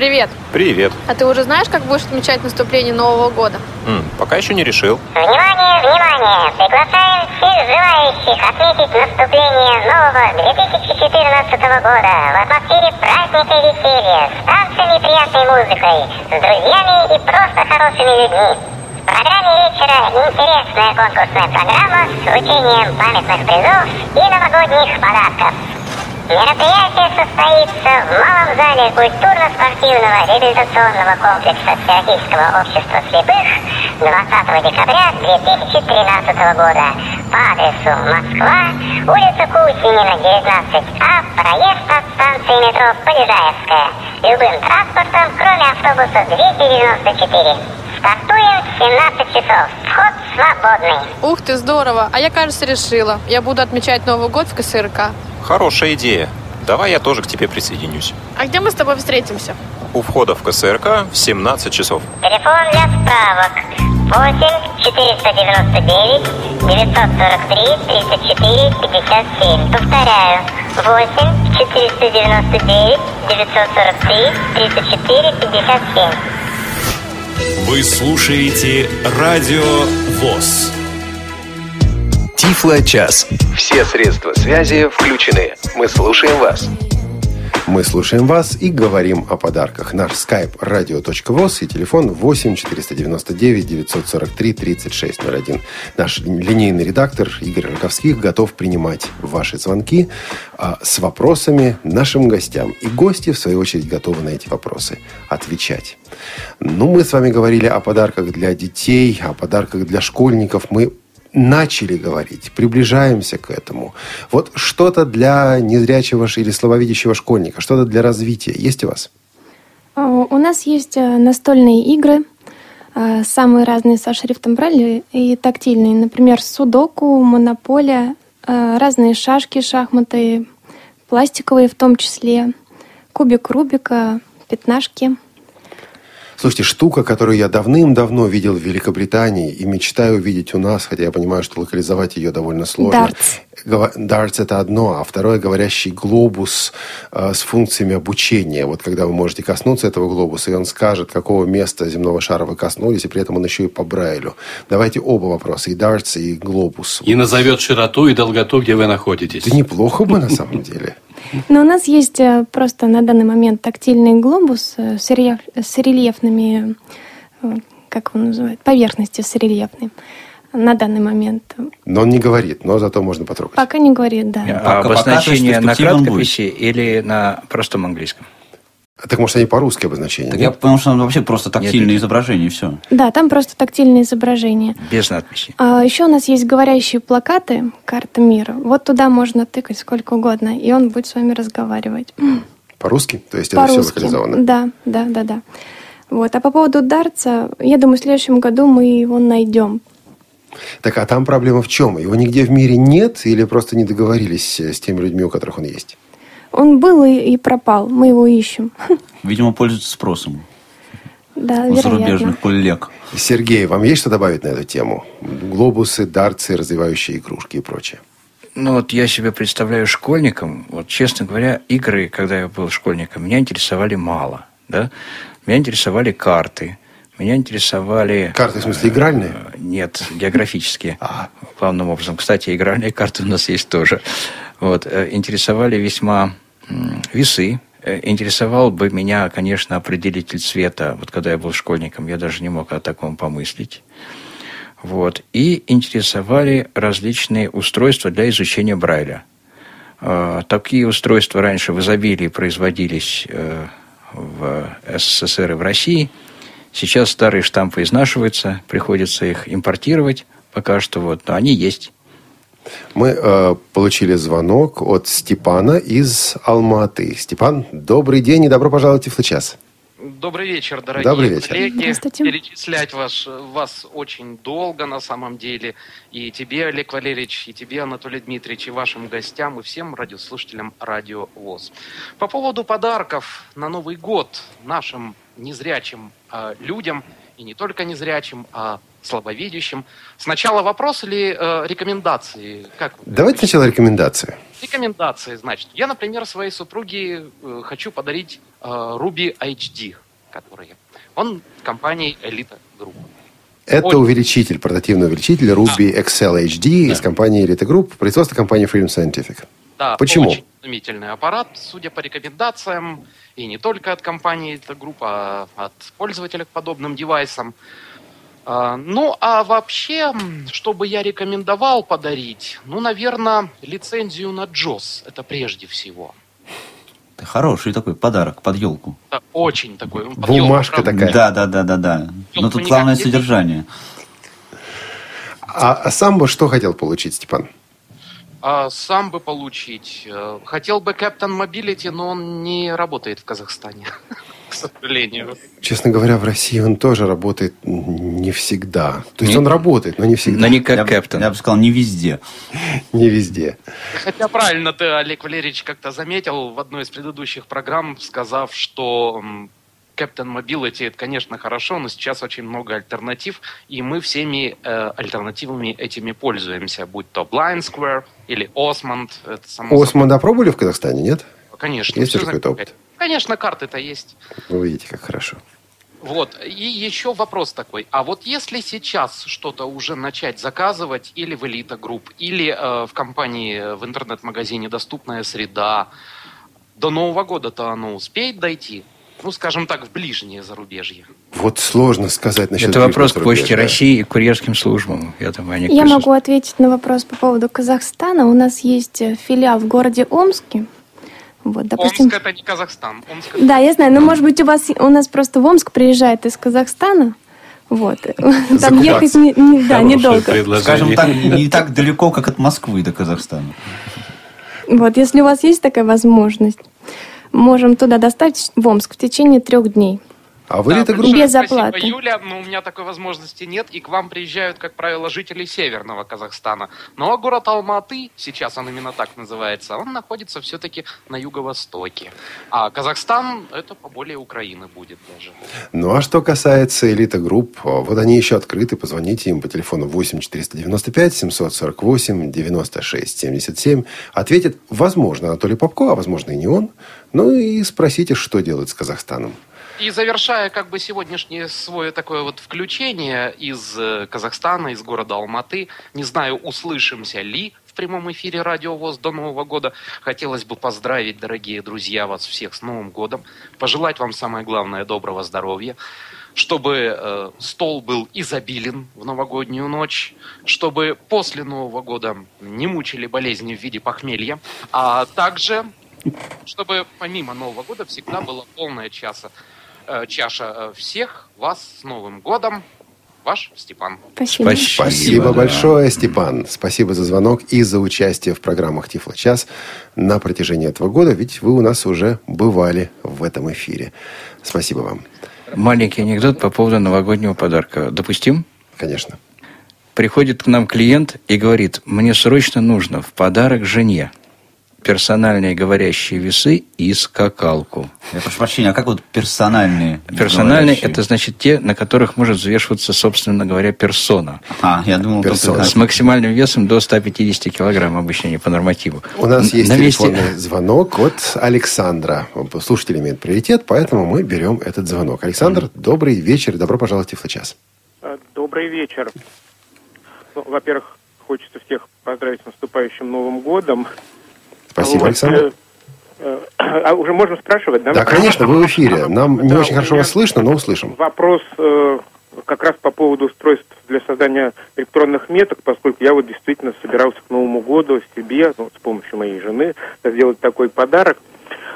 Привет. Привет. А ты уже знаешь, как будешь отмечать наступление Нового года? М, пока еще не решил. Внимание, внимание! Приглашаем всех желающих отметить наступление нового 2014 года в атмосфере праздника и веселья, с танцами и приятной музыкой, с друзьями и просто хорошими людьми. В программе вечера интересная конкурсная программа с вручением памятных призов и новогодних подарков. Мероприятие состоится в малом зале культурно-спортивного реабилитационного комплекса Всероссийского общества слепых 20 декабря 2013 года по адресу Москва, улица Кусинина, 19А, проезд от станции метро Полежаевская. Любым транспортом, кроме автобуса 294. Стартуем в 17 часов. Вход свободный. Ух ты, здорово. А я, кажется, решила. Я буду отмечать Новый год в КСРК. Хорошая идея. Давай я тоже к тебе присоединюсь. А где мы с тобой встретимся? У входа в КСРК в 17 часов. Телефон для справок 8 499 943 34 57. Повторяю. 8 499 943 34 57. Вы слушаете Радио ВОЗ. Тифло-час. Все средства связи включены. Мы слушаем вас. Мы слушаем вас и говорим о подарках. Наш skype radio.voz и телефон 8 499 943 3601. Наш линейный редактор Игорь Роговских готов принимать ваши звонки а, с вопросами нашим гостям. И гости, в свою очередь, готовы на эти вопросы отвечать. Ну, мы с вами говорили о подарках для детей, о подарках для школьников. Мы начали говорить, приближаемся к этому. Вот что-то для незрячего или слабовидящего школьника, что-то для развития есть у вас? А, У нас есть э, настольные игры, э, самые разные со шрифтом Брайля и тактильные. Например, судоку, монополия, э, разные шашки, шахматы, пластиковые в том числе, кубик Рубика, пятнашки. Слушайте, штука, которую я давным-давно видел в Великобритании и мечтаю увидеть у нас, хотя я понимаю, что локализовать ее довольно сложно. Дартс. Дартс это одно, а второе говорящий глобус э, с функциями обучения. Вот когда вы можете коснуться этого глобуса, и он скажет, какого места земного шара вы коснулись, и при этом он еще и по Брайлю. Давайте оба вопроса, и дартс, и глобус. И назовет широту и долготу, где вы находитесь. Это неплохо бы на самом деле. Но у нас есть э, просто на данный момент тактильный глобус э, с, рельеф- с рельефными, э, как он называет, поверхности с рельефной. На данный момент. Но он не говорит, но зато можно потрогать. Пока не говорит, да. А обозначение на краткописи или на простом английском? Так может они по-русски обозначения? Так нет? я понял, что там вообще просто тактильное Нет, нет. изображение, и все. Да, там просто тактильное изображение. Без надписи. А еще у нас есть говорящие плакаты, карта мира. Вот туда можно тыкать сколько угодно, и он будет с вами разговаривать. По-русски? То есть это все локализовано? Да, да, да, да. Вот. А по поводу Дартса, я думаю, в следующем году мы его найдем. Так, а там проблема в чем? Его нигде в мире нет или просто не договорились с теми людьми, у которых он есть? Он был и, и пропал. Мы его ищем. Видимо, пользуется спросом Да, у вероятно. зарубежных коллег. Сергей, вам есть что добавить на эту тему? Глобусы, дартсы, развивающие игрушки и прочее. Ну вот я себя представляю школьником. Вот честно говоря, игры, когда я был школьником, меня интересовали мало. Да? Меня интересовали карты. Меня интересовали... Карты, в смысле, игральные? Э, Нет, географические. А. Главным образом. Кстати, игральные карты у нас есть тоже. Вот. э, Интересовали весьма весы. Э, Интересовал бы меня, конечно, определитель цвета. Вот когда я был школьником, я даже не мог о таком помыслить. Вот. И интересовали различные устройства для изучения Брайля. Такие устройства раньше в изобилии производились в СССР и в России. Сейчас старые штампы изнашиваются, приходится их импортировать. Пока что вот, но они есть. Мы э, получили звонок от Степана из Алматы. Степан, добрый день и добро пожаловать в час. Добрый вечер, дорогие Добрый вечер. коллеги. Здравствуйте. Перечислять вас, вас очень долго на самом деле. И тебе, Олег Валерьевич, и тебе, Анатолий Дмитриевич, и вашим гостям, и всем радиослушателям Радио ВОЗ. По поводу подарков на Новый год нашим незрячим э, людям и не только незрячим, а слабовидящим. Сначала вопрос или э, рекомендации? Как вы Давайте сначала рекомендации. Рекомендации, значит. Я, например, своей супруге э, хочу подарить э, Ruby HD, который он компании Elite Group. Это Очень- увеличитель, портативный увеличитель Ruby XL HD из компании Elite Group, производство компании Freedom Scientific. Да, Почему? очень изумительный аппарат, судя по рекомендациям, и не только от компании эта группа, а от пользователей к подобным девайсам. А, Ну, а вообще, что бы я рекомендовал подарить? Ну, наверное, лицензию на JOS. Это прежде всего. Это хороший такой подарок под елку. Это очень такой... ну, под Бумажка правда. такая. Да, да, да, да, да. Но тут главное не содержание. А, а сам бы что хотел получить, Степан? А сам бы получить. э, Хотел бы Captain Mobility, но он не работает в Казахстане, сожалению. Честно говоря, в России он тоже работает не всегда. То есть Не- он работает, но не всегда. Но не как я, бы- Кэптон. я бы сказал, не везде. Не везде. Хотя правильно ты, Олег Валерьевич, как-то заметил в одной из предыдущих программ, сказав, что Captain Mobility это, конечно, хорошо, но сейчас очень много альтернатив, и мы всеми э, альтернативами этими пользуемся, будь то Blind Square или OsmAnd. Это само Османда пробовали в Казахстане, нет? собой. Конечно. Есть какой-то замечательно. Конечно, карты-то есть. Вы видите, как хорошо. Вот. И еще вопрос такой. А вот если сейчас что-то уже начать заказывать или в Элита Групп, или э, в компании, э, в интернет-магазине «Доступная среда», до Нового года-то оно успеет дойти? Ну, скажем так, в ближнее зарубежье. Вот сложно сказать насчет Это вопрос к Почте. России и курьерским службам. Я думаю, они Я могу ответить на вопрос по поводу Казахстана. У нас есть э, филиал в городе Омске. Вот, допустим. Омск это не Казахстан. Омск это- Да, я знаю, но может быть у вас у нас просто в Омск приезжает из Казахстана. Вот. Там Закупаться. ехать не, не- да, недолго. Скажем так, не так далеко, как от Москвы до Казахстана. Вот, если у вас есть такая возможность, можем туда доставить в Омск в течение трех дней. А вы Да, Элита большое Групп? Без спасибо, оплаты. Юля, но у меня такой возможности нет, и к вам приезжают, как правило, жители северного Казахстана. Но город Алматы, сейчас он именно так называется, он находится все-таки на юго-востоке. А Казахстан, это поболее Украины будет даже. Ну, а что касается Элита Групп, вот они еще открыты. Позвоните им по телефону 8 495 748 96 77. Ответит, возможно, Анатолий Попко, а возможно и не он. Ну и спросите, что делать с Казахстаном. И завершая как бы сегодняшнее свое такое вот включение из э, Казахстана, из города Алматы, не знаю, услышимся ли в прямом эфире Радио ВОЗ до Нового года. Хотелось бы поздравить, дорогие друзья, вас всех с Новым годом. Пожелать вам самое главное доброго здоровья. Чтобы э, стол был изобилен в новогоднюю ночь, чтобы после Нового года не мучили болезни в виде похмелья, а также чтобы помимо Нового года всегда была полная часа, чаша э, всех вас с Новым годом. Ваш Степан. Спасибо. Спасибо. Спасибо да. большое, Степан. Спасибо за звонок и за участие в программах Тифло час на протяжении этого года, ведь вы у нас уже бывали в этом эфире. Спасибо вам. Маленький анекдот по поводу новогоднего подарка. Допустим? Конечно. Приходит к нам клиент и говорит, мне срочно нужно в подарок жене персональные говорящие весы и скакалку. Я прошу прощения, а как вот персональные? Персональные это значит те, на которых может взвешиваться, собственно говоря, персона. А, я думал, Персона. только С максимальным весом до 150 килограмм обычно не по нормативу. У нас есть на месте- телефонный звонок от Александра. Слушатель имеет приоритет, поэтому мы берем этот звонок. Александр, добрый вечер, добро пожаловать в Тифло час. Э, Добрый вечер. Ну, во-первых, хочется всех поздравить с наступающим Новым годом. Спасибо, Вот, Александр. э, э, А уже можно спрашивать, да? Да, конечно, вы в эфире. Нам не Да, очень у хорошо вас слышно, но услышим. Вопрос э, как раз по поводу устройств для создания электронных меток, поскольку я вот действительно собирался к Новому году себе, ну, с помощью моей жены, сделать такой подарок.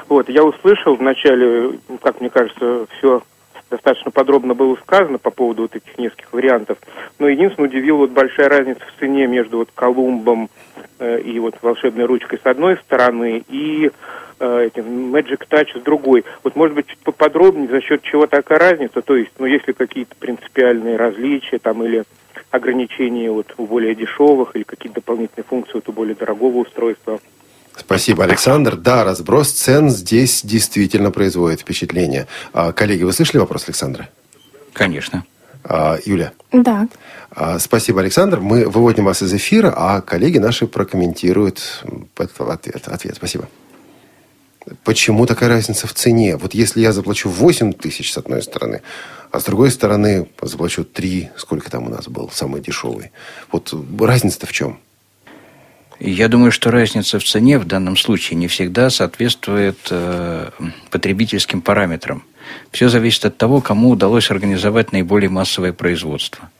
Вот, я услышал вначале, как мне кажется, все достаточно подробно было сказано по поводу вот этих нескольких вариантов. Но единственное удивила вот большая разница в цене между вот Колумбом э, и вот волшебной ручкой с одной стороны и э, этим Magic Touch с другой. Вот может быть чуть поподробнее, за счет чего такая разница, то есть, ну, есть ли какие-то принципиальные различия там или ограничения вот у более дешевых или какие-то дополнительные функции вот у более дорогого устройства. Спасибо, Александр. Да, разброс цен здесь действительно производит впечатление. А, коллеги, вы слышали вопрос Александра? Конечно. А, Юля. Да. А, Спасибо, Александр. Мы выводим вас из эфира, а коллеги наши прокомментируют этот ответ. ответ. Спасибо. Почему такая разница в цене? Вот если я заплачу 8 тысяч с одной стороны, а с другой стороны заплачу 3, сколько там у нас был, самый дешевый. Вот разница-то в чем? Я думаю, что разница в цене в данном случае не всегда соответствует э, потребительским параметрам. Все зависит от того, кому удалось организовать наиболее массовое производство.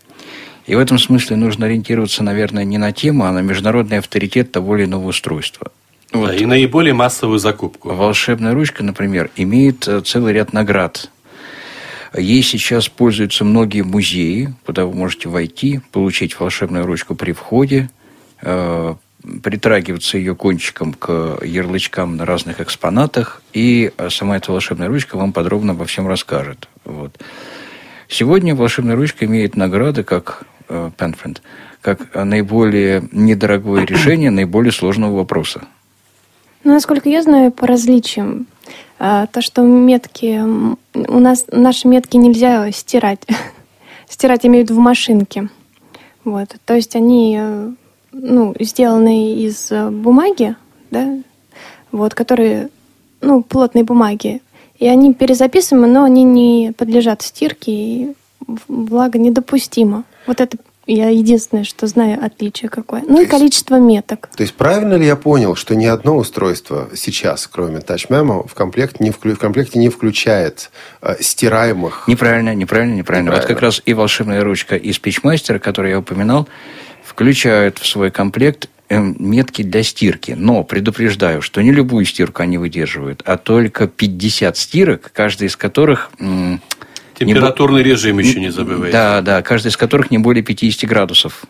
И в этом смысле нужно ориентироваться, наверное, не на тему, а на международный авторитет того или иного устройства. Вот. Да, и наиболее массовую закупку. Волшебная ручка, например, имеет э, целый ряд наград. Ей сейчас пользуются многие музеи, куда вы можете войти, получить волшебную ручку при входе, э, притрагиваться ее кончиком к ярлычкам на разных экспонатах, и сама эта волшебная ручка вам подробно обо всем расскажет. Вот. Сегодня волшебная ручка имеет награды, как э, Penfriend, как наиболее недорогое решение наиболее сложного вопроса. Ну, насколько я знаю, по различиям, э, то, что метки, у нас наши метки нельзя стирать. стирать имеют в машинке. Вот. То есть они э, ну, сделанные из э, бумаги, да, вот, которые, ну, плотные бумаги. И они перезаписываемы, но они не подлежат стирке, и влага недопустима. Вот это я единственное, что знаю отличие какое. Ну то и есть, количество меток. То есть правильно ли я понял, что ни одно устройство сейчас, кроме Touch Memo, в, комплект не вклю... в комплекте не включает э, стираемых? Неправильно, неправильно, неправильно, неправильно. Вот как раз и волшебная ручка из PitchMaster, которую я упоминал, включают в свой комплект эм, метки для стирки. Но предупреждаю, что не любую стирку они выдерживают, а только 50 стирок, каждая из которых... Температурный не... режим еще не забывайте. Да, да, каждая из которых не более 50 градусов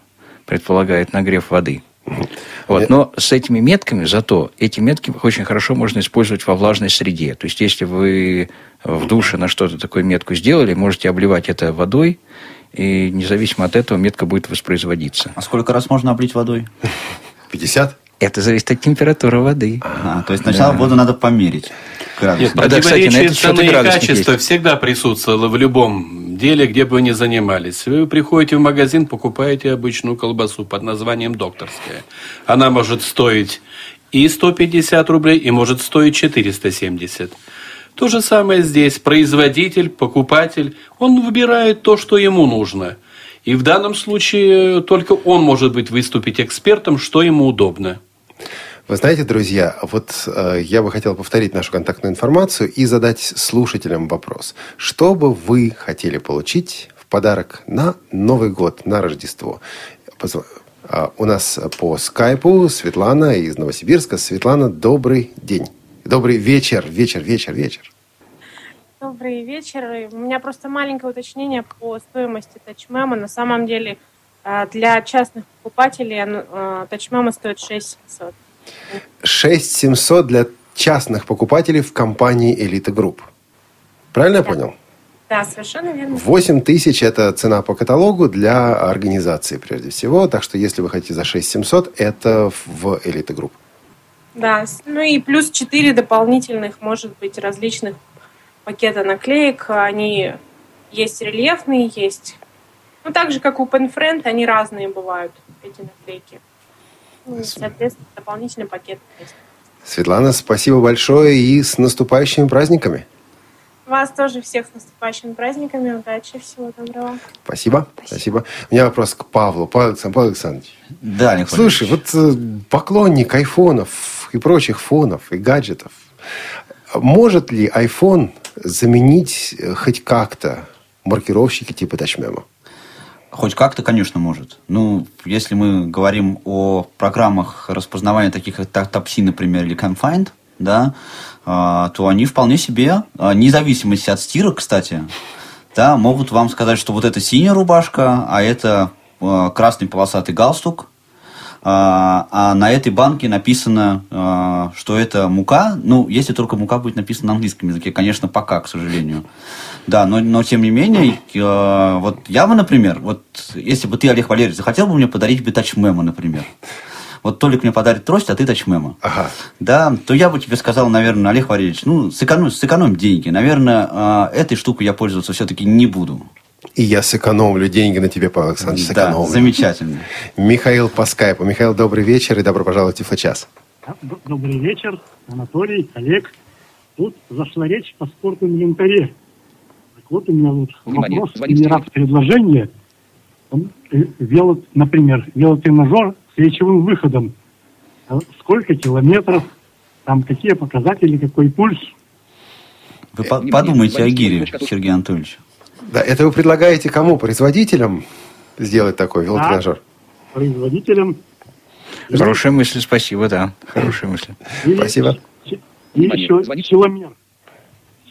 предполагает нагрев воды. Вот. Но с этими метками, зато эти метки очень хорошо можно использовать во влажной среде. То есть, если вы в душе на что-то такое метку сделали, можете обливать это водой, и независимо от этого метка будет воспроизводиться. А сколько раз можно облить водой? 50? Это зависит от температуры воды. Ага, то есть сначала да. воду надо померить. Нет, а противоречие цены и качества есть. всегда присутствовало в любом деле, где бы вы ни занимались. Вы приходите в магазин, покупаете обычную колбасу под названием «Докторская». Она может стоить и 150 рублей, и может стоить 470. То же самое здесь. Производитель, покупатель, он выбирает то, что ему нужно. И в данном случае только он может быть выступить экспертом, что ему удобно. Вы знаете, друзья, вот э, я бы хотел повторить нашу контактную информацию и задать слушателям вопрос. Что бы вы хотели получить в подарок на Новый год, на Рождество? А, у нас по скайпу Светлана из Новосибирска. Светлана, добрый день. Добрый вечер, вечер, вечер, вечер. Добрый вечер. У меня просто маленькое уточнение по стоимости Touch Memo. На самом деле э, для частных покупателей э, Touch Memo стоит 6700. 6700 для частных покупателей в компании Элита Групп. Правильно да. я понял? Да, совершенно верно. 8 тысяч – это цена по каталогу для организации, прежде всего. Так что, если вы хотите за 6700, это в Элита Групп. Да, ну и плюс 4 дополнительных, может быть, различных пакета наклеек. Они есть рельефные, есть... Ну, так же, как у Penfriend, они разные бывают, эти наклейки. Ну, соответственно, дополнительный пакет есть. Светлана, спасибо большое и с наступающими праздниками. Вас тоже всех с наступающими праздниками. Удачи, всего доброго. Спасибо. Спасибо. Спасибо. У меня вопрос к Павлу. Павел, Павел Александрович. Да, Николай Слушай, вот э, поклонник айфонов и прочих фонов и гаджетов. Может ли iPhone заменить э, хоть как-то маркировщики типа TouchMemo? Хоть как-то, конечно, может. Ну, если мы говорим о программах распознавания таких как Tapsi, например, или Confind, да, а, то они вполне себе, а, независимости от стирок, кстати, да, могут вам сказать, что вот это синяя рубашка, а это а, красный полосатый галстук, а, а на этой банке написано, а, что это мука. Ну, если только мука будет написана на английском языке, конечно, пока, к сожалению. Да, но, но тем не менее, а, вот я бы, например, вот если бы ты, Олег Валерьевич, захотел бы мне подарить бы тачмемо, например. Вот Толик мне подарит трость, а ты тачмемо. Ага. Да, то я бы тебе сказал, наверное, Олег Валерьевич, ну, сэкономь, сэкономь деньги. Наверное, этой штукой я пользоваться все-таки не буду. И я сэкономлю деньги на тебе, Павел Александрович, Да, сэкономлю. замечательно. Михаил по скайпу. Михаил, добрый вечер и добро пожаловать в Тифлочас. Д- Добрый вечер, Анатолий, Олег. Тут зашла речь о спортивном инвентаре. Так вот у меня вот Внимание, вопрос, не раз предложение. Э, вело- например, велотренажер с речевым выходом. А Сколько километров, там какие показатели, какой пульс. Вы по- подумайте о гире, Сергей Анатольевич. Да, это вы предлагаете кому? Производителям сделать такой велотренажер? Производителям Хорошая мысль, спасибо, да. Хорошая мысль. Или- Спасибо. И еще силомер.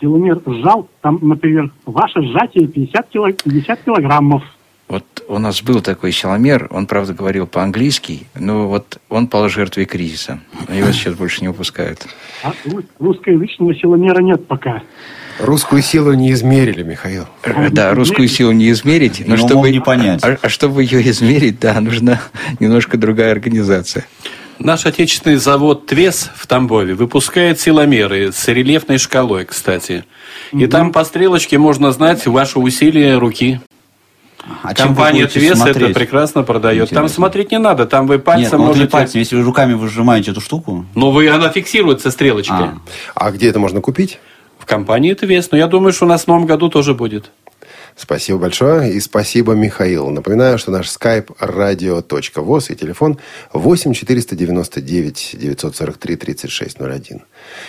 Силомер сжал, там, например, ваше сжатие 50, кило, 50 килограммов. Вот у нас был такой силомер, он, правда, говорил по-английски, но вот он пал жертвой кризиса. Его сейчас больше не выпускают. А рус- русскоязычного силомера нет пока. Русскую силу не измерили, Михаил. Да, русскую силу не измерить, но чтобы, не понять. А, а чтобы ее измерить, да, нужна немножко другая организация. Наш отечественный завод ТВЕС в Тамбове выпускает силомеры с рельефной шкалой, кстати. И там по стрелочке можно знать ваше усилие руки. А Компания ТВЕС это прекрасно продает. Там Интересно. смотреть не надо, там вы пальцем Нет, ну, можете... пальцем, если вы руками вы сжимаете эту штуку. Но вы, она фиксируется стрелочкой. А. А где это можно купить? Компании ТВЕС. Но я думаю, что у нас в новом году тоже будет. Спасибо большое и спасибо, Михаил. Напоминаю, что наш скайп radio.voz и телефон 8 499 943 3601.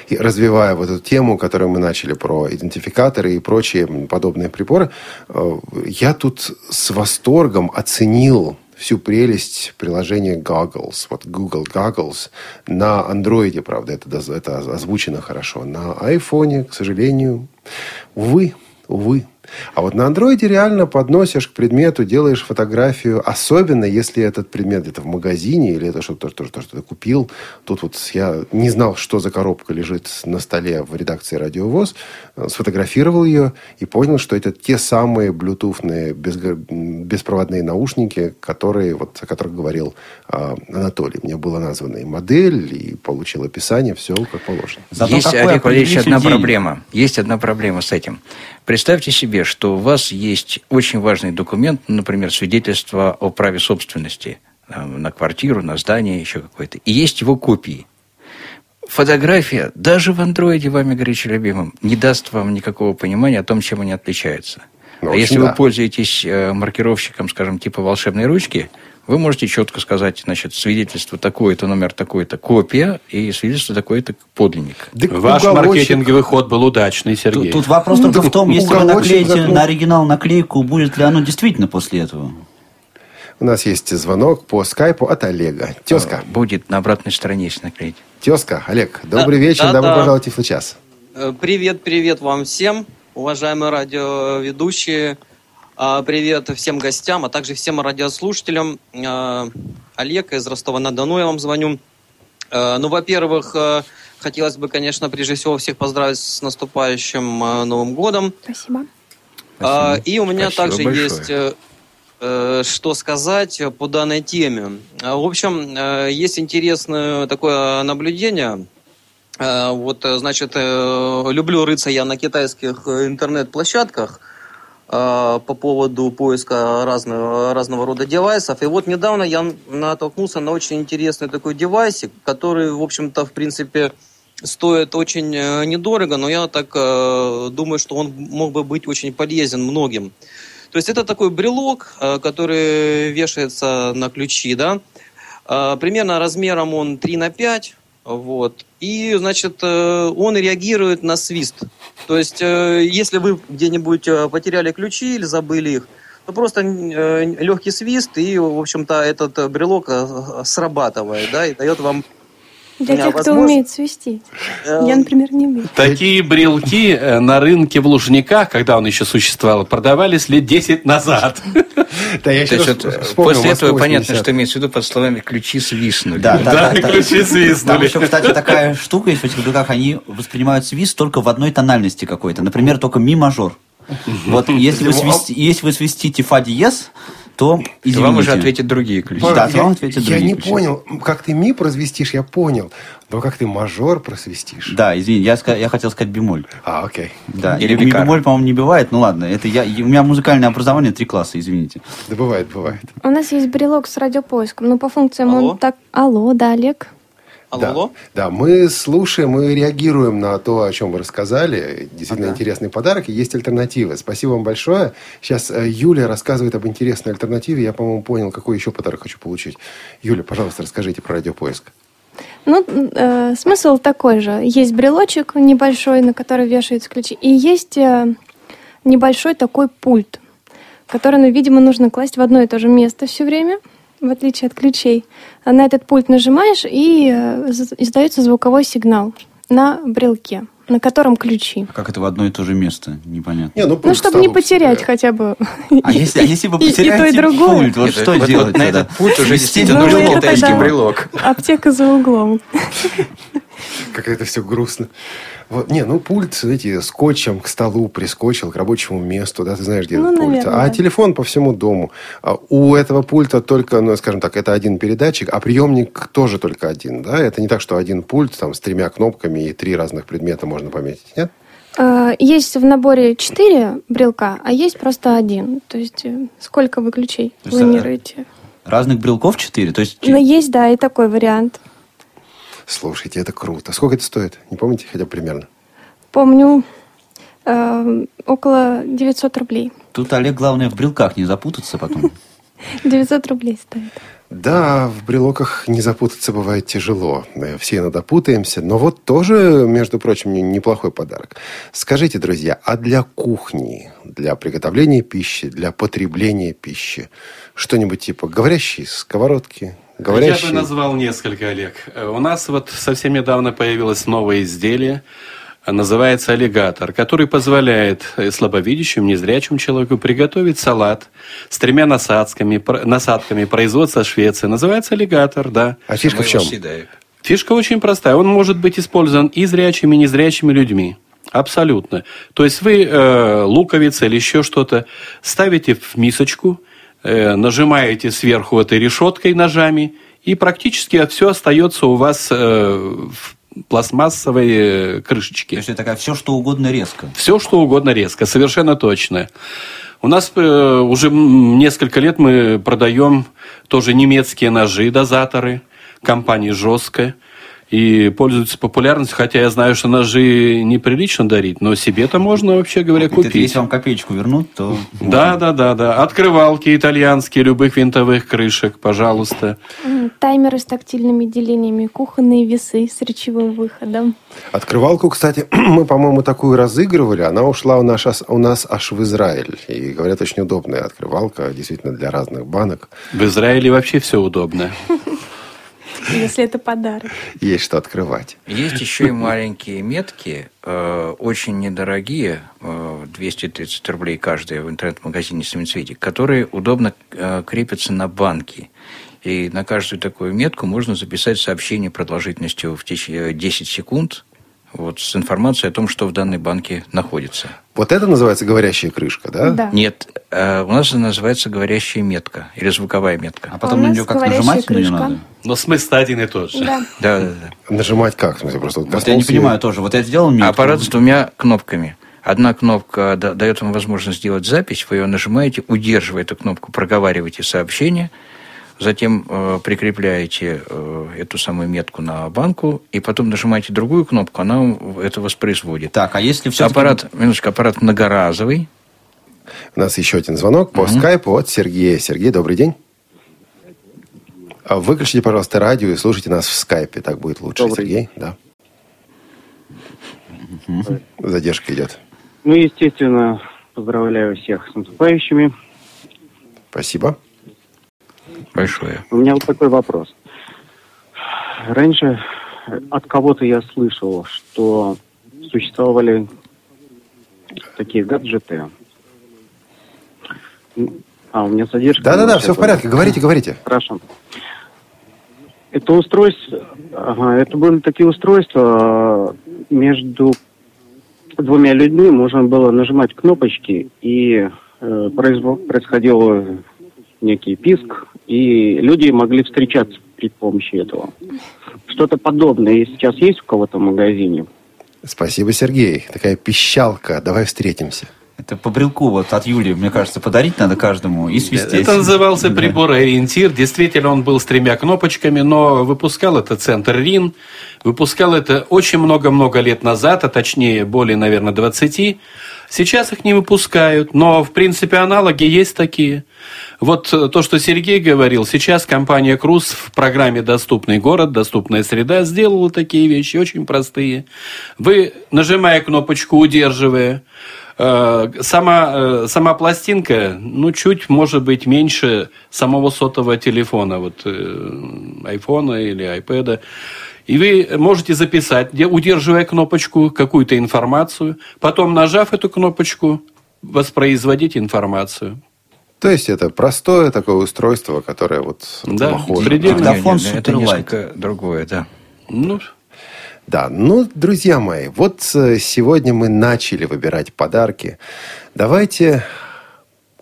И развивая вот эту тему, которую мы начали про идентификаторы и прочие подобные приборы, э, я тут с восторгом оценил всю прелесть приложения Goggles, вот Google Goggles, на андроиде, правда, это, это озвучено хорошо, на айфоне, к сожалению, увы, увы. А вот на андроиде реально подносишь к предмету, делаешь фотографию, особенно если этот предмет где-то в магазине или это что-то, что, что, что ты купил. Тут вот я не знал, что за коробка лежит на столе в редакции Радиовоз, э, сфотографировал ее и понял, что это те самые блютуфные беспроводные наушники, которые, вот, о которых говорил а, Анатолий. Мне была названа и модель, и получил описание, все как положено. Есть, Олег Валерьевич, одна проблема. Есть одна проблема с этим. Представьте себе, что у вас есть очень важный документ, например, свидетельство о праве собственности на квартиру, на здание, еще какое-то. И есть его копии. Фотография, даже в андроиде вами горячо любимым, не даст вам никакого понимания о том, чем они отличаются. Ну, а если да. вы пользуетесь э, маркировщиком, скажем, типа волшебной ручки, вы можете четко сказать, значит, свидетельство такое-то, номер такой-то, копия, и свидетельство такое-то, подлинник. Ваш маркетинговый ход был удачный, Сергей. Тут вопрос только в том, если вы Уголочек наклеите на оригинал наклейку, будет ли оно действительно после этого? У нас есть звонок по скайпу от Олега. Тезка. Будет на обратной стороне, если наклеить. Тезка, Олег, добрый Да, вечер, да, добро да. пожаловать в Тифлочас. Э, Привет, привет вам всем, уважаемые радиоведущие. А, Привет всем гостям, а также всем радиослушателям. А, Олег из Ростова-на-Дону, я вам звоню. Э, Ну, во-первых, хотелось бы, конечно, прежде всего всех поздравить с наступающим Новым годом. Спасибо. А, И у меня Спасибо также большое. есть э, э, что сказать по данной теме. А, В общем, э, есть интересное такое наблюдение. Вот, значит, люблю рыться я на китайских интернет-площадках по поводу поиска разного, разного рода девайсов. И вот недавно я натолкнулся на очень интересный такой девайсик, который, в общем-то, в принципе, стоит очень э, недорого, но я так э, думаю, что он мог бы быть очень полезен многим. То есть это такой брелок, э, который вешается на ключи, да, Э, примерно размером он 3 на 5, вот, и, значит, э, он реагирует на свист. То есть, э, если вы где-нибудь э, потеряли ключи или забыли их, то просто легкий свист, и, в общем-то, этот брелок срабатывает, да, и дает вам Для э, тех, кто возможность- умеет свистеть. Я, например, не умею. Такие брелки э, на рынке в Лужниках, когда он еще существовал, продавались лет 10 назад. Да, я сейчас вот, э, вспомнил после этого понятно, 80-х. что имеется в виду под словами «ключи свистнули». Да, да, да, да. ключи Там свистнули. еще, кстати, такая штука есть в этих брелках, они воспринимают свист только в одной тональности какой-то. Например, только ми мажор. Вот если вы, свисти- если вы свистите фа диез, то извините. вам уже ответят другие ключи. Да, я, вам ответят я другие не ключи. понял, как ты ми просвистишь, я понял. Но как ты мажор просвистишь? Да, извини, я, я хотел сказать бемоль. А, окей. Да, Или или бикар. бемоль, по-моему, не бывает. Ну ладно, это я, у меня музыкальное образование три класса, извините. Да бывает, бывает. У нас есть брелок с радиопоиском, но по функциям Алло? он так... Алло, да, Олег? Да, да, мы слушаем, мы реагируем на то, о чем вы рассказали. Действительно интересный подарок, и есть альтернативы. Спасибо вам большое. Сейчас э, Юля рассказывает об интересной альтернативе. Я, по-моему, понял, какой еще подарок хочу получить. Юля, пожалуйста, расскажите про радиопоиск. Ну, э, смысл такой же. Есть брелочек небольшой, на который вешаются ключи, и есть э, небольшой такой пульт, который, ну, видимо, нужно класть в одно и то же место все время, в отличие от ключей. А на этот пульт нажимаешь, и э, издается звуковой сигнал на брелке, на котором ключи. Как это в одно и то же место? Непонятно. Не, ну, Ну, чтобы не потерять хотя бы. А если, а если вы И- и то, и потеряете другое. пульт, вот Это- что вот- вот делать на этот пульт уже действительно Ну, нужен китайский брелок. Аптека за углом. Как это все грустно. Вот, не, ну пульт, знаете, скотчем к столу прискочил, к рабочему месту, да, ты знаешь, где Ну, этот пульт. наверное, А да. телефон по всему дому. А у этого пульта только, ну, скажем так, это один передатчик, а приемник тоже только один, да? Это не так, что один пульт там с тремя кнопками и три разных предмета можно пометить, нет? Э, Есть в наборе 4 брелка, а есть просто один. То есть э, сколько вы ключей То есть, планируете? Разных брелков четыре? То есть Но есть, да, и такой вариант. Слушайте, это круто. Сколько это стоит? Не помните хотя бы примерно? Помню, э, около 900 рублей. тут, Олег, главное в брелках не запутаться потом. 900 рублей стоит. Да, в брелоках не запутаться бывает тяжело. Э, Все иногда путаемся. Но вот тоже, между прочим, не- неплохой подарок. Скажите, друзья, а для кухни, для приготовления пищи, для потребления пищи, что-нибудь типа говорящие сковородки, Я говорящие... бы назвал несколько, Олег. Э, У нас вот совсем недавно появилось новое изделие, называется аллигатор, который позволяет э, слабовидящему, незрячему человеку приготовить салат с тремя насадками, насадками производства Швеции. Называется аллигатор, да. А фишка в чем? Фишка очень простая. Он может быть использован и зрячими, и незрячими людьми. Абсолютно. То есть вы э, луковица или еще что-то ставите в мисочку, нажимаете сверху этой решеткой ножами, и практически все остается у вас э, в пластмассовой э, То крышечке. есть это такая все, что угодно резко. Все, что угодно резко, совершенно точно. У нас э, уже несколько лет мы продаем тоже немецкие ножи, дозаторы, компании «Жестко». И пользуются популярностью, хотя я знаю, что ножи неприлично дарить, но себе-то можно, вообще говоря, Это купить. если вам копеечку вернут, то... Да, да, да, да. Открывалки итальянские, любых винтовых крышек, пожалуйста. Таймеры с тактильными делениями, кухонные весы с речевым выходом. Открывалку, кстати, мы, по-моему, такую разыгрывали. Она ушла у нас, аж- у нас аж в Израиль. И, говорят, очень удобная открывалка, действительно, для разных банок. В Израиле вообще все удобно. Если это подарок. Есть что открывать. Есть еще и маленькие метки, э, очень недорогие, э, 230 рублей каждая в интернет-магазине «Семицветик», которые удобно э, крепятся на банки. И на каждую такую метку можно записать сообщение продолжительностью в теч- э, 10 секунд вот, с информацией о том, что в данной банке находится. Вот это называется говорящая крышка, да? Да. Нет, э, у нас она называется говорящая метка или звуковая метка. А потом у на нее как нажимать на нее крышка. надо? Но смысл один и тот же. Да. Да, да, да. Нажимать как? В смысле, просто вот Вот я не понимаю тоже. Вот я сделал метку. Аппарат с двумя кнопками. Одна кнопка да- дает вам возможность сделать запись, вы ее нажимаете, удерживая эту кнопку, проговариваете сообщение, затем э, прикрепляете э, эту самую метку на банку, и потом нажимаете другую кнопку, она это воспроизводит. Так, а если все Аппарат, минуточку, аппарат многоразовый. У нас еще один звонок по скайпу от Сергея. Сергей, добрый день. А Выключите, пожалуйста, радио и слушайте нас в скайпе. Так будет лучше. Добрый Сергей, да. Задержка идет. Ну, естественно, поздравляю всех с наступающими. Спасибо. Большое. У меня вот такой вопрос. Раньше от кого-то я слышал, что существовали такие гаджеты. А, у меня задержка. Да-да-да, все в порядке. Говорите, говорите. Хорошо. Это устройство, ага, это были такие устройства между двумя людьми можно было нажимать кнопочки и э, произво- происходило некий писк, и люди могли встречаться при помощи этого. Что-то подобное сейчас есть у кого-то в магазине? Спасибо, Сергей. Такая пищалка. Давай встретимся. Это по брелку вот от Юли, мне кажется, подарить надо каждому и свистеть. Это назывался прибор ориентир. Действительно, он был с тремя кнопочками, но выпускал это центр РИН. Выпускал это очень много-много лет назад, а точнее более, наверное, 20. Сейчас их не выпускают, но, в принципе, аналоги есть такие. Вот э, то, что Сергей говорил, сейчас компания Круз в программе «Доступный город», «Доступная среда» сделала такие вещи, очень простые. Вы, нажимая кнопочку, удерживая, Сама, э, сама пластинка, ну, чуть, может быть, меньше самого сотового телефона, вот айфона или айпэда. И вы можете записать, удерживая кнопочку, какую-то информацию, потом, нажав эту кнопочку, воспроизводить информацию. То есть это простое такое устройство, которое вот да, похоже. Предельно. это несколько другое, да. Ну, да, ну, друзья мои, вот э, сегодня мы начали выбирать подарки. Давайте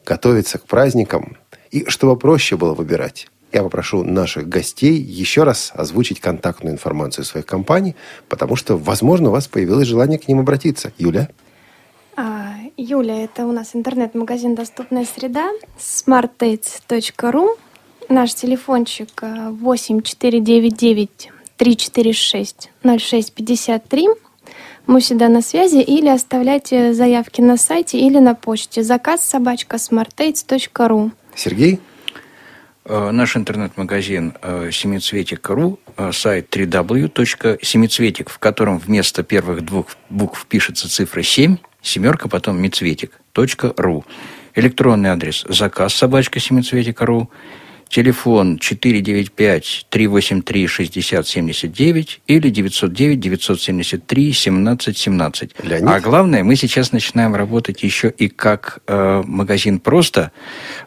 готовиться к праздникам. И чтобы проще было выбирать, я попрошу наших гостей еще раз озвучить контактную информацию своих компаний, потому что, возможно, у вас появилось желание к ним обратиться. Юля? А, Юля, это у нас интернет-магазин «Доступная среда» smartdates.ru. Наш телефончик 8499 346 0653. Мы всегда на связи или оставляйте заявки на сайте или на почте. Заказ собачка smartdates.ru. Сергей? Э, наш интернет-магазин э, семицветик.ру, э, сайт www.семицветик, в котором вместо первых двух букв пишется цифра 7, семерка, потом мицветик.ру. Электронный адрес заказ собачка семицветик.ру. Телефон 495-383-6079 или 909-973-1717. Леонид? А главное, мы сейчас начинаем работать еще и как э, магазин «Просто»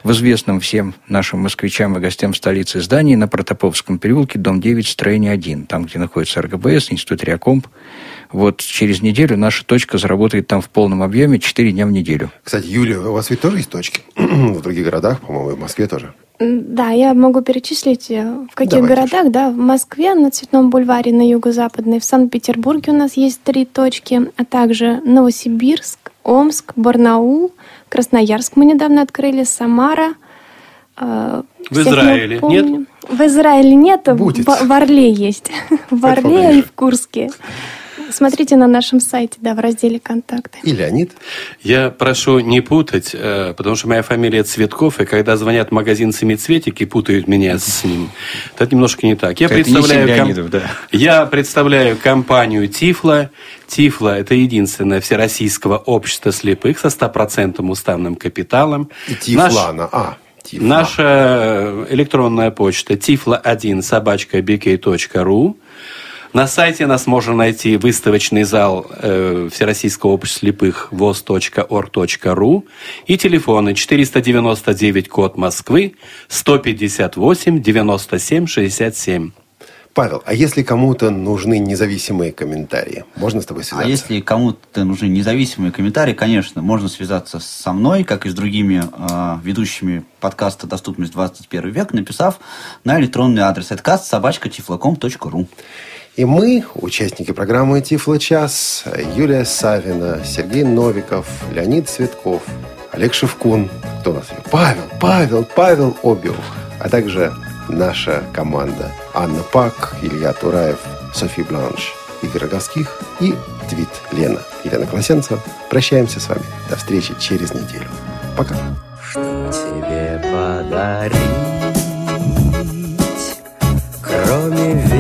в известном всем нашим москвичам и гостям столицы здании на Протоповском переулке, дом 9, строение 1, там, где находится РГБС, Институт Реакомп. Вот через неделю наша точка заработает там в полном объеме 4 дня в неделю. Кстати, Юлия, у вас ведь тоже есть точки? в других городах, по-моему, и в Москве тоже. Да, я могу перечислить, э, в каких Давайте. городах, да, в Москве на Цветном бульваре на юго-западной, в Санкт-Петербурге у нас есть три точки, а также Новосибирск, Омск, Барнаул, Красноярск мы недавно открыли, Самара. э, В не Израиле помню. нет? В Израиле нет, Будет. в, в Орле есть. В Орле и в Курске. Смотрите на нашем сайте, да, в разделе «Контакты». И Леонид? Я прошу не путать, э, потому что моя фамилия Цветков, и когда звонят в магазин «Семицветик» и путают меня с ним, то это немножко не так. Я Это не представляю, Леонидов, да. я представляю компанию «Тифла». «Тифла» – это единственное всероссийского общества слепых со стопроцентным уставным капиталом. И Наш- Тифлана. А, Тифла. Наша э, электронная почта tifla1 собачка bk.ru. На сайте нас можно найти выставочный зал э, Всероссийского общества слепых voz.org.ru и телефоны 499 код Москвы 158 97 67. Павел, а если кому-то нужны независимые комментарии, можно с тобой А связаться? если кому-то нужны независимые комментарии, конечно, можно связаться со мной, как и с другими э, ведущими подкаста «Доступность 21 век», написав на электронный адрес откаст собачка тифлоком.ру. И мы, участники программы «Тифло час», Юлия Савина, Сергей Новиков, Леонид Цветков, Олег Шевкун, кто у нас? Павел, Павел, Павел Обиух, а также наша команда Анна Пак, Илья Тураев, Софи Бланш, Игорь Роговских и Твит Лена. Елена Колосенцева. Прощаемся с вами. До встречи через неделю. Пока. тебе подарить, кроме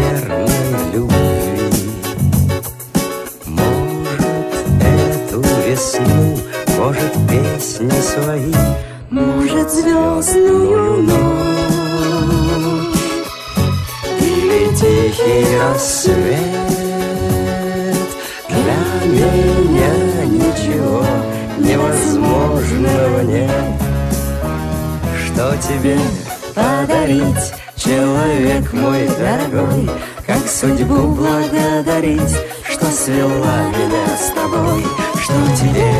песни свои, может, звездную ночь или тихий рассвет. Для меня ничего невозможного нет. Что тебе подарить, человек мой дорогой, Как судьбу благодарить, что свела меня с тобой. Что тебе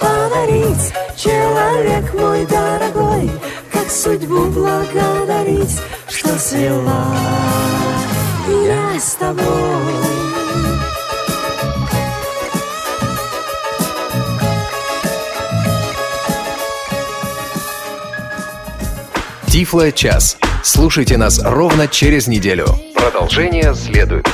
подарить, человек мой дорогой, Как судьбу благодарить, что свела я с тобой. Тифло час. Слушайте нас ровно через неделю. Продолжение следует.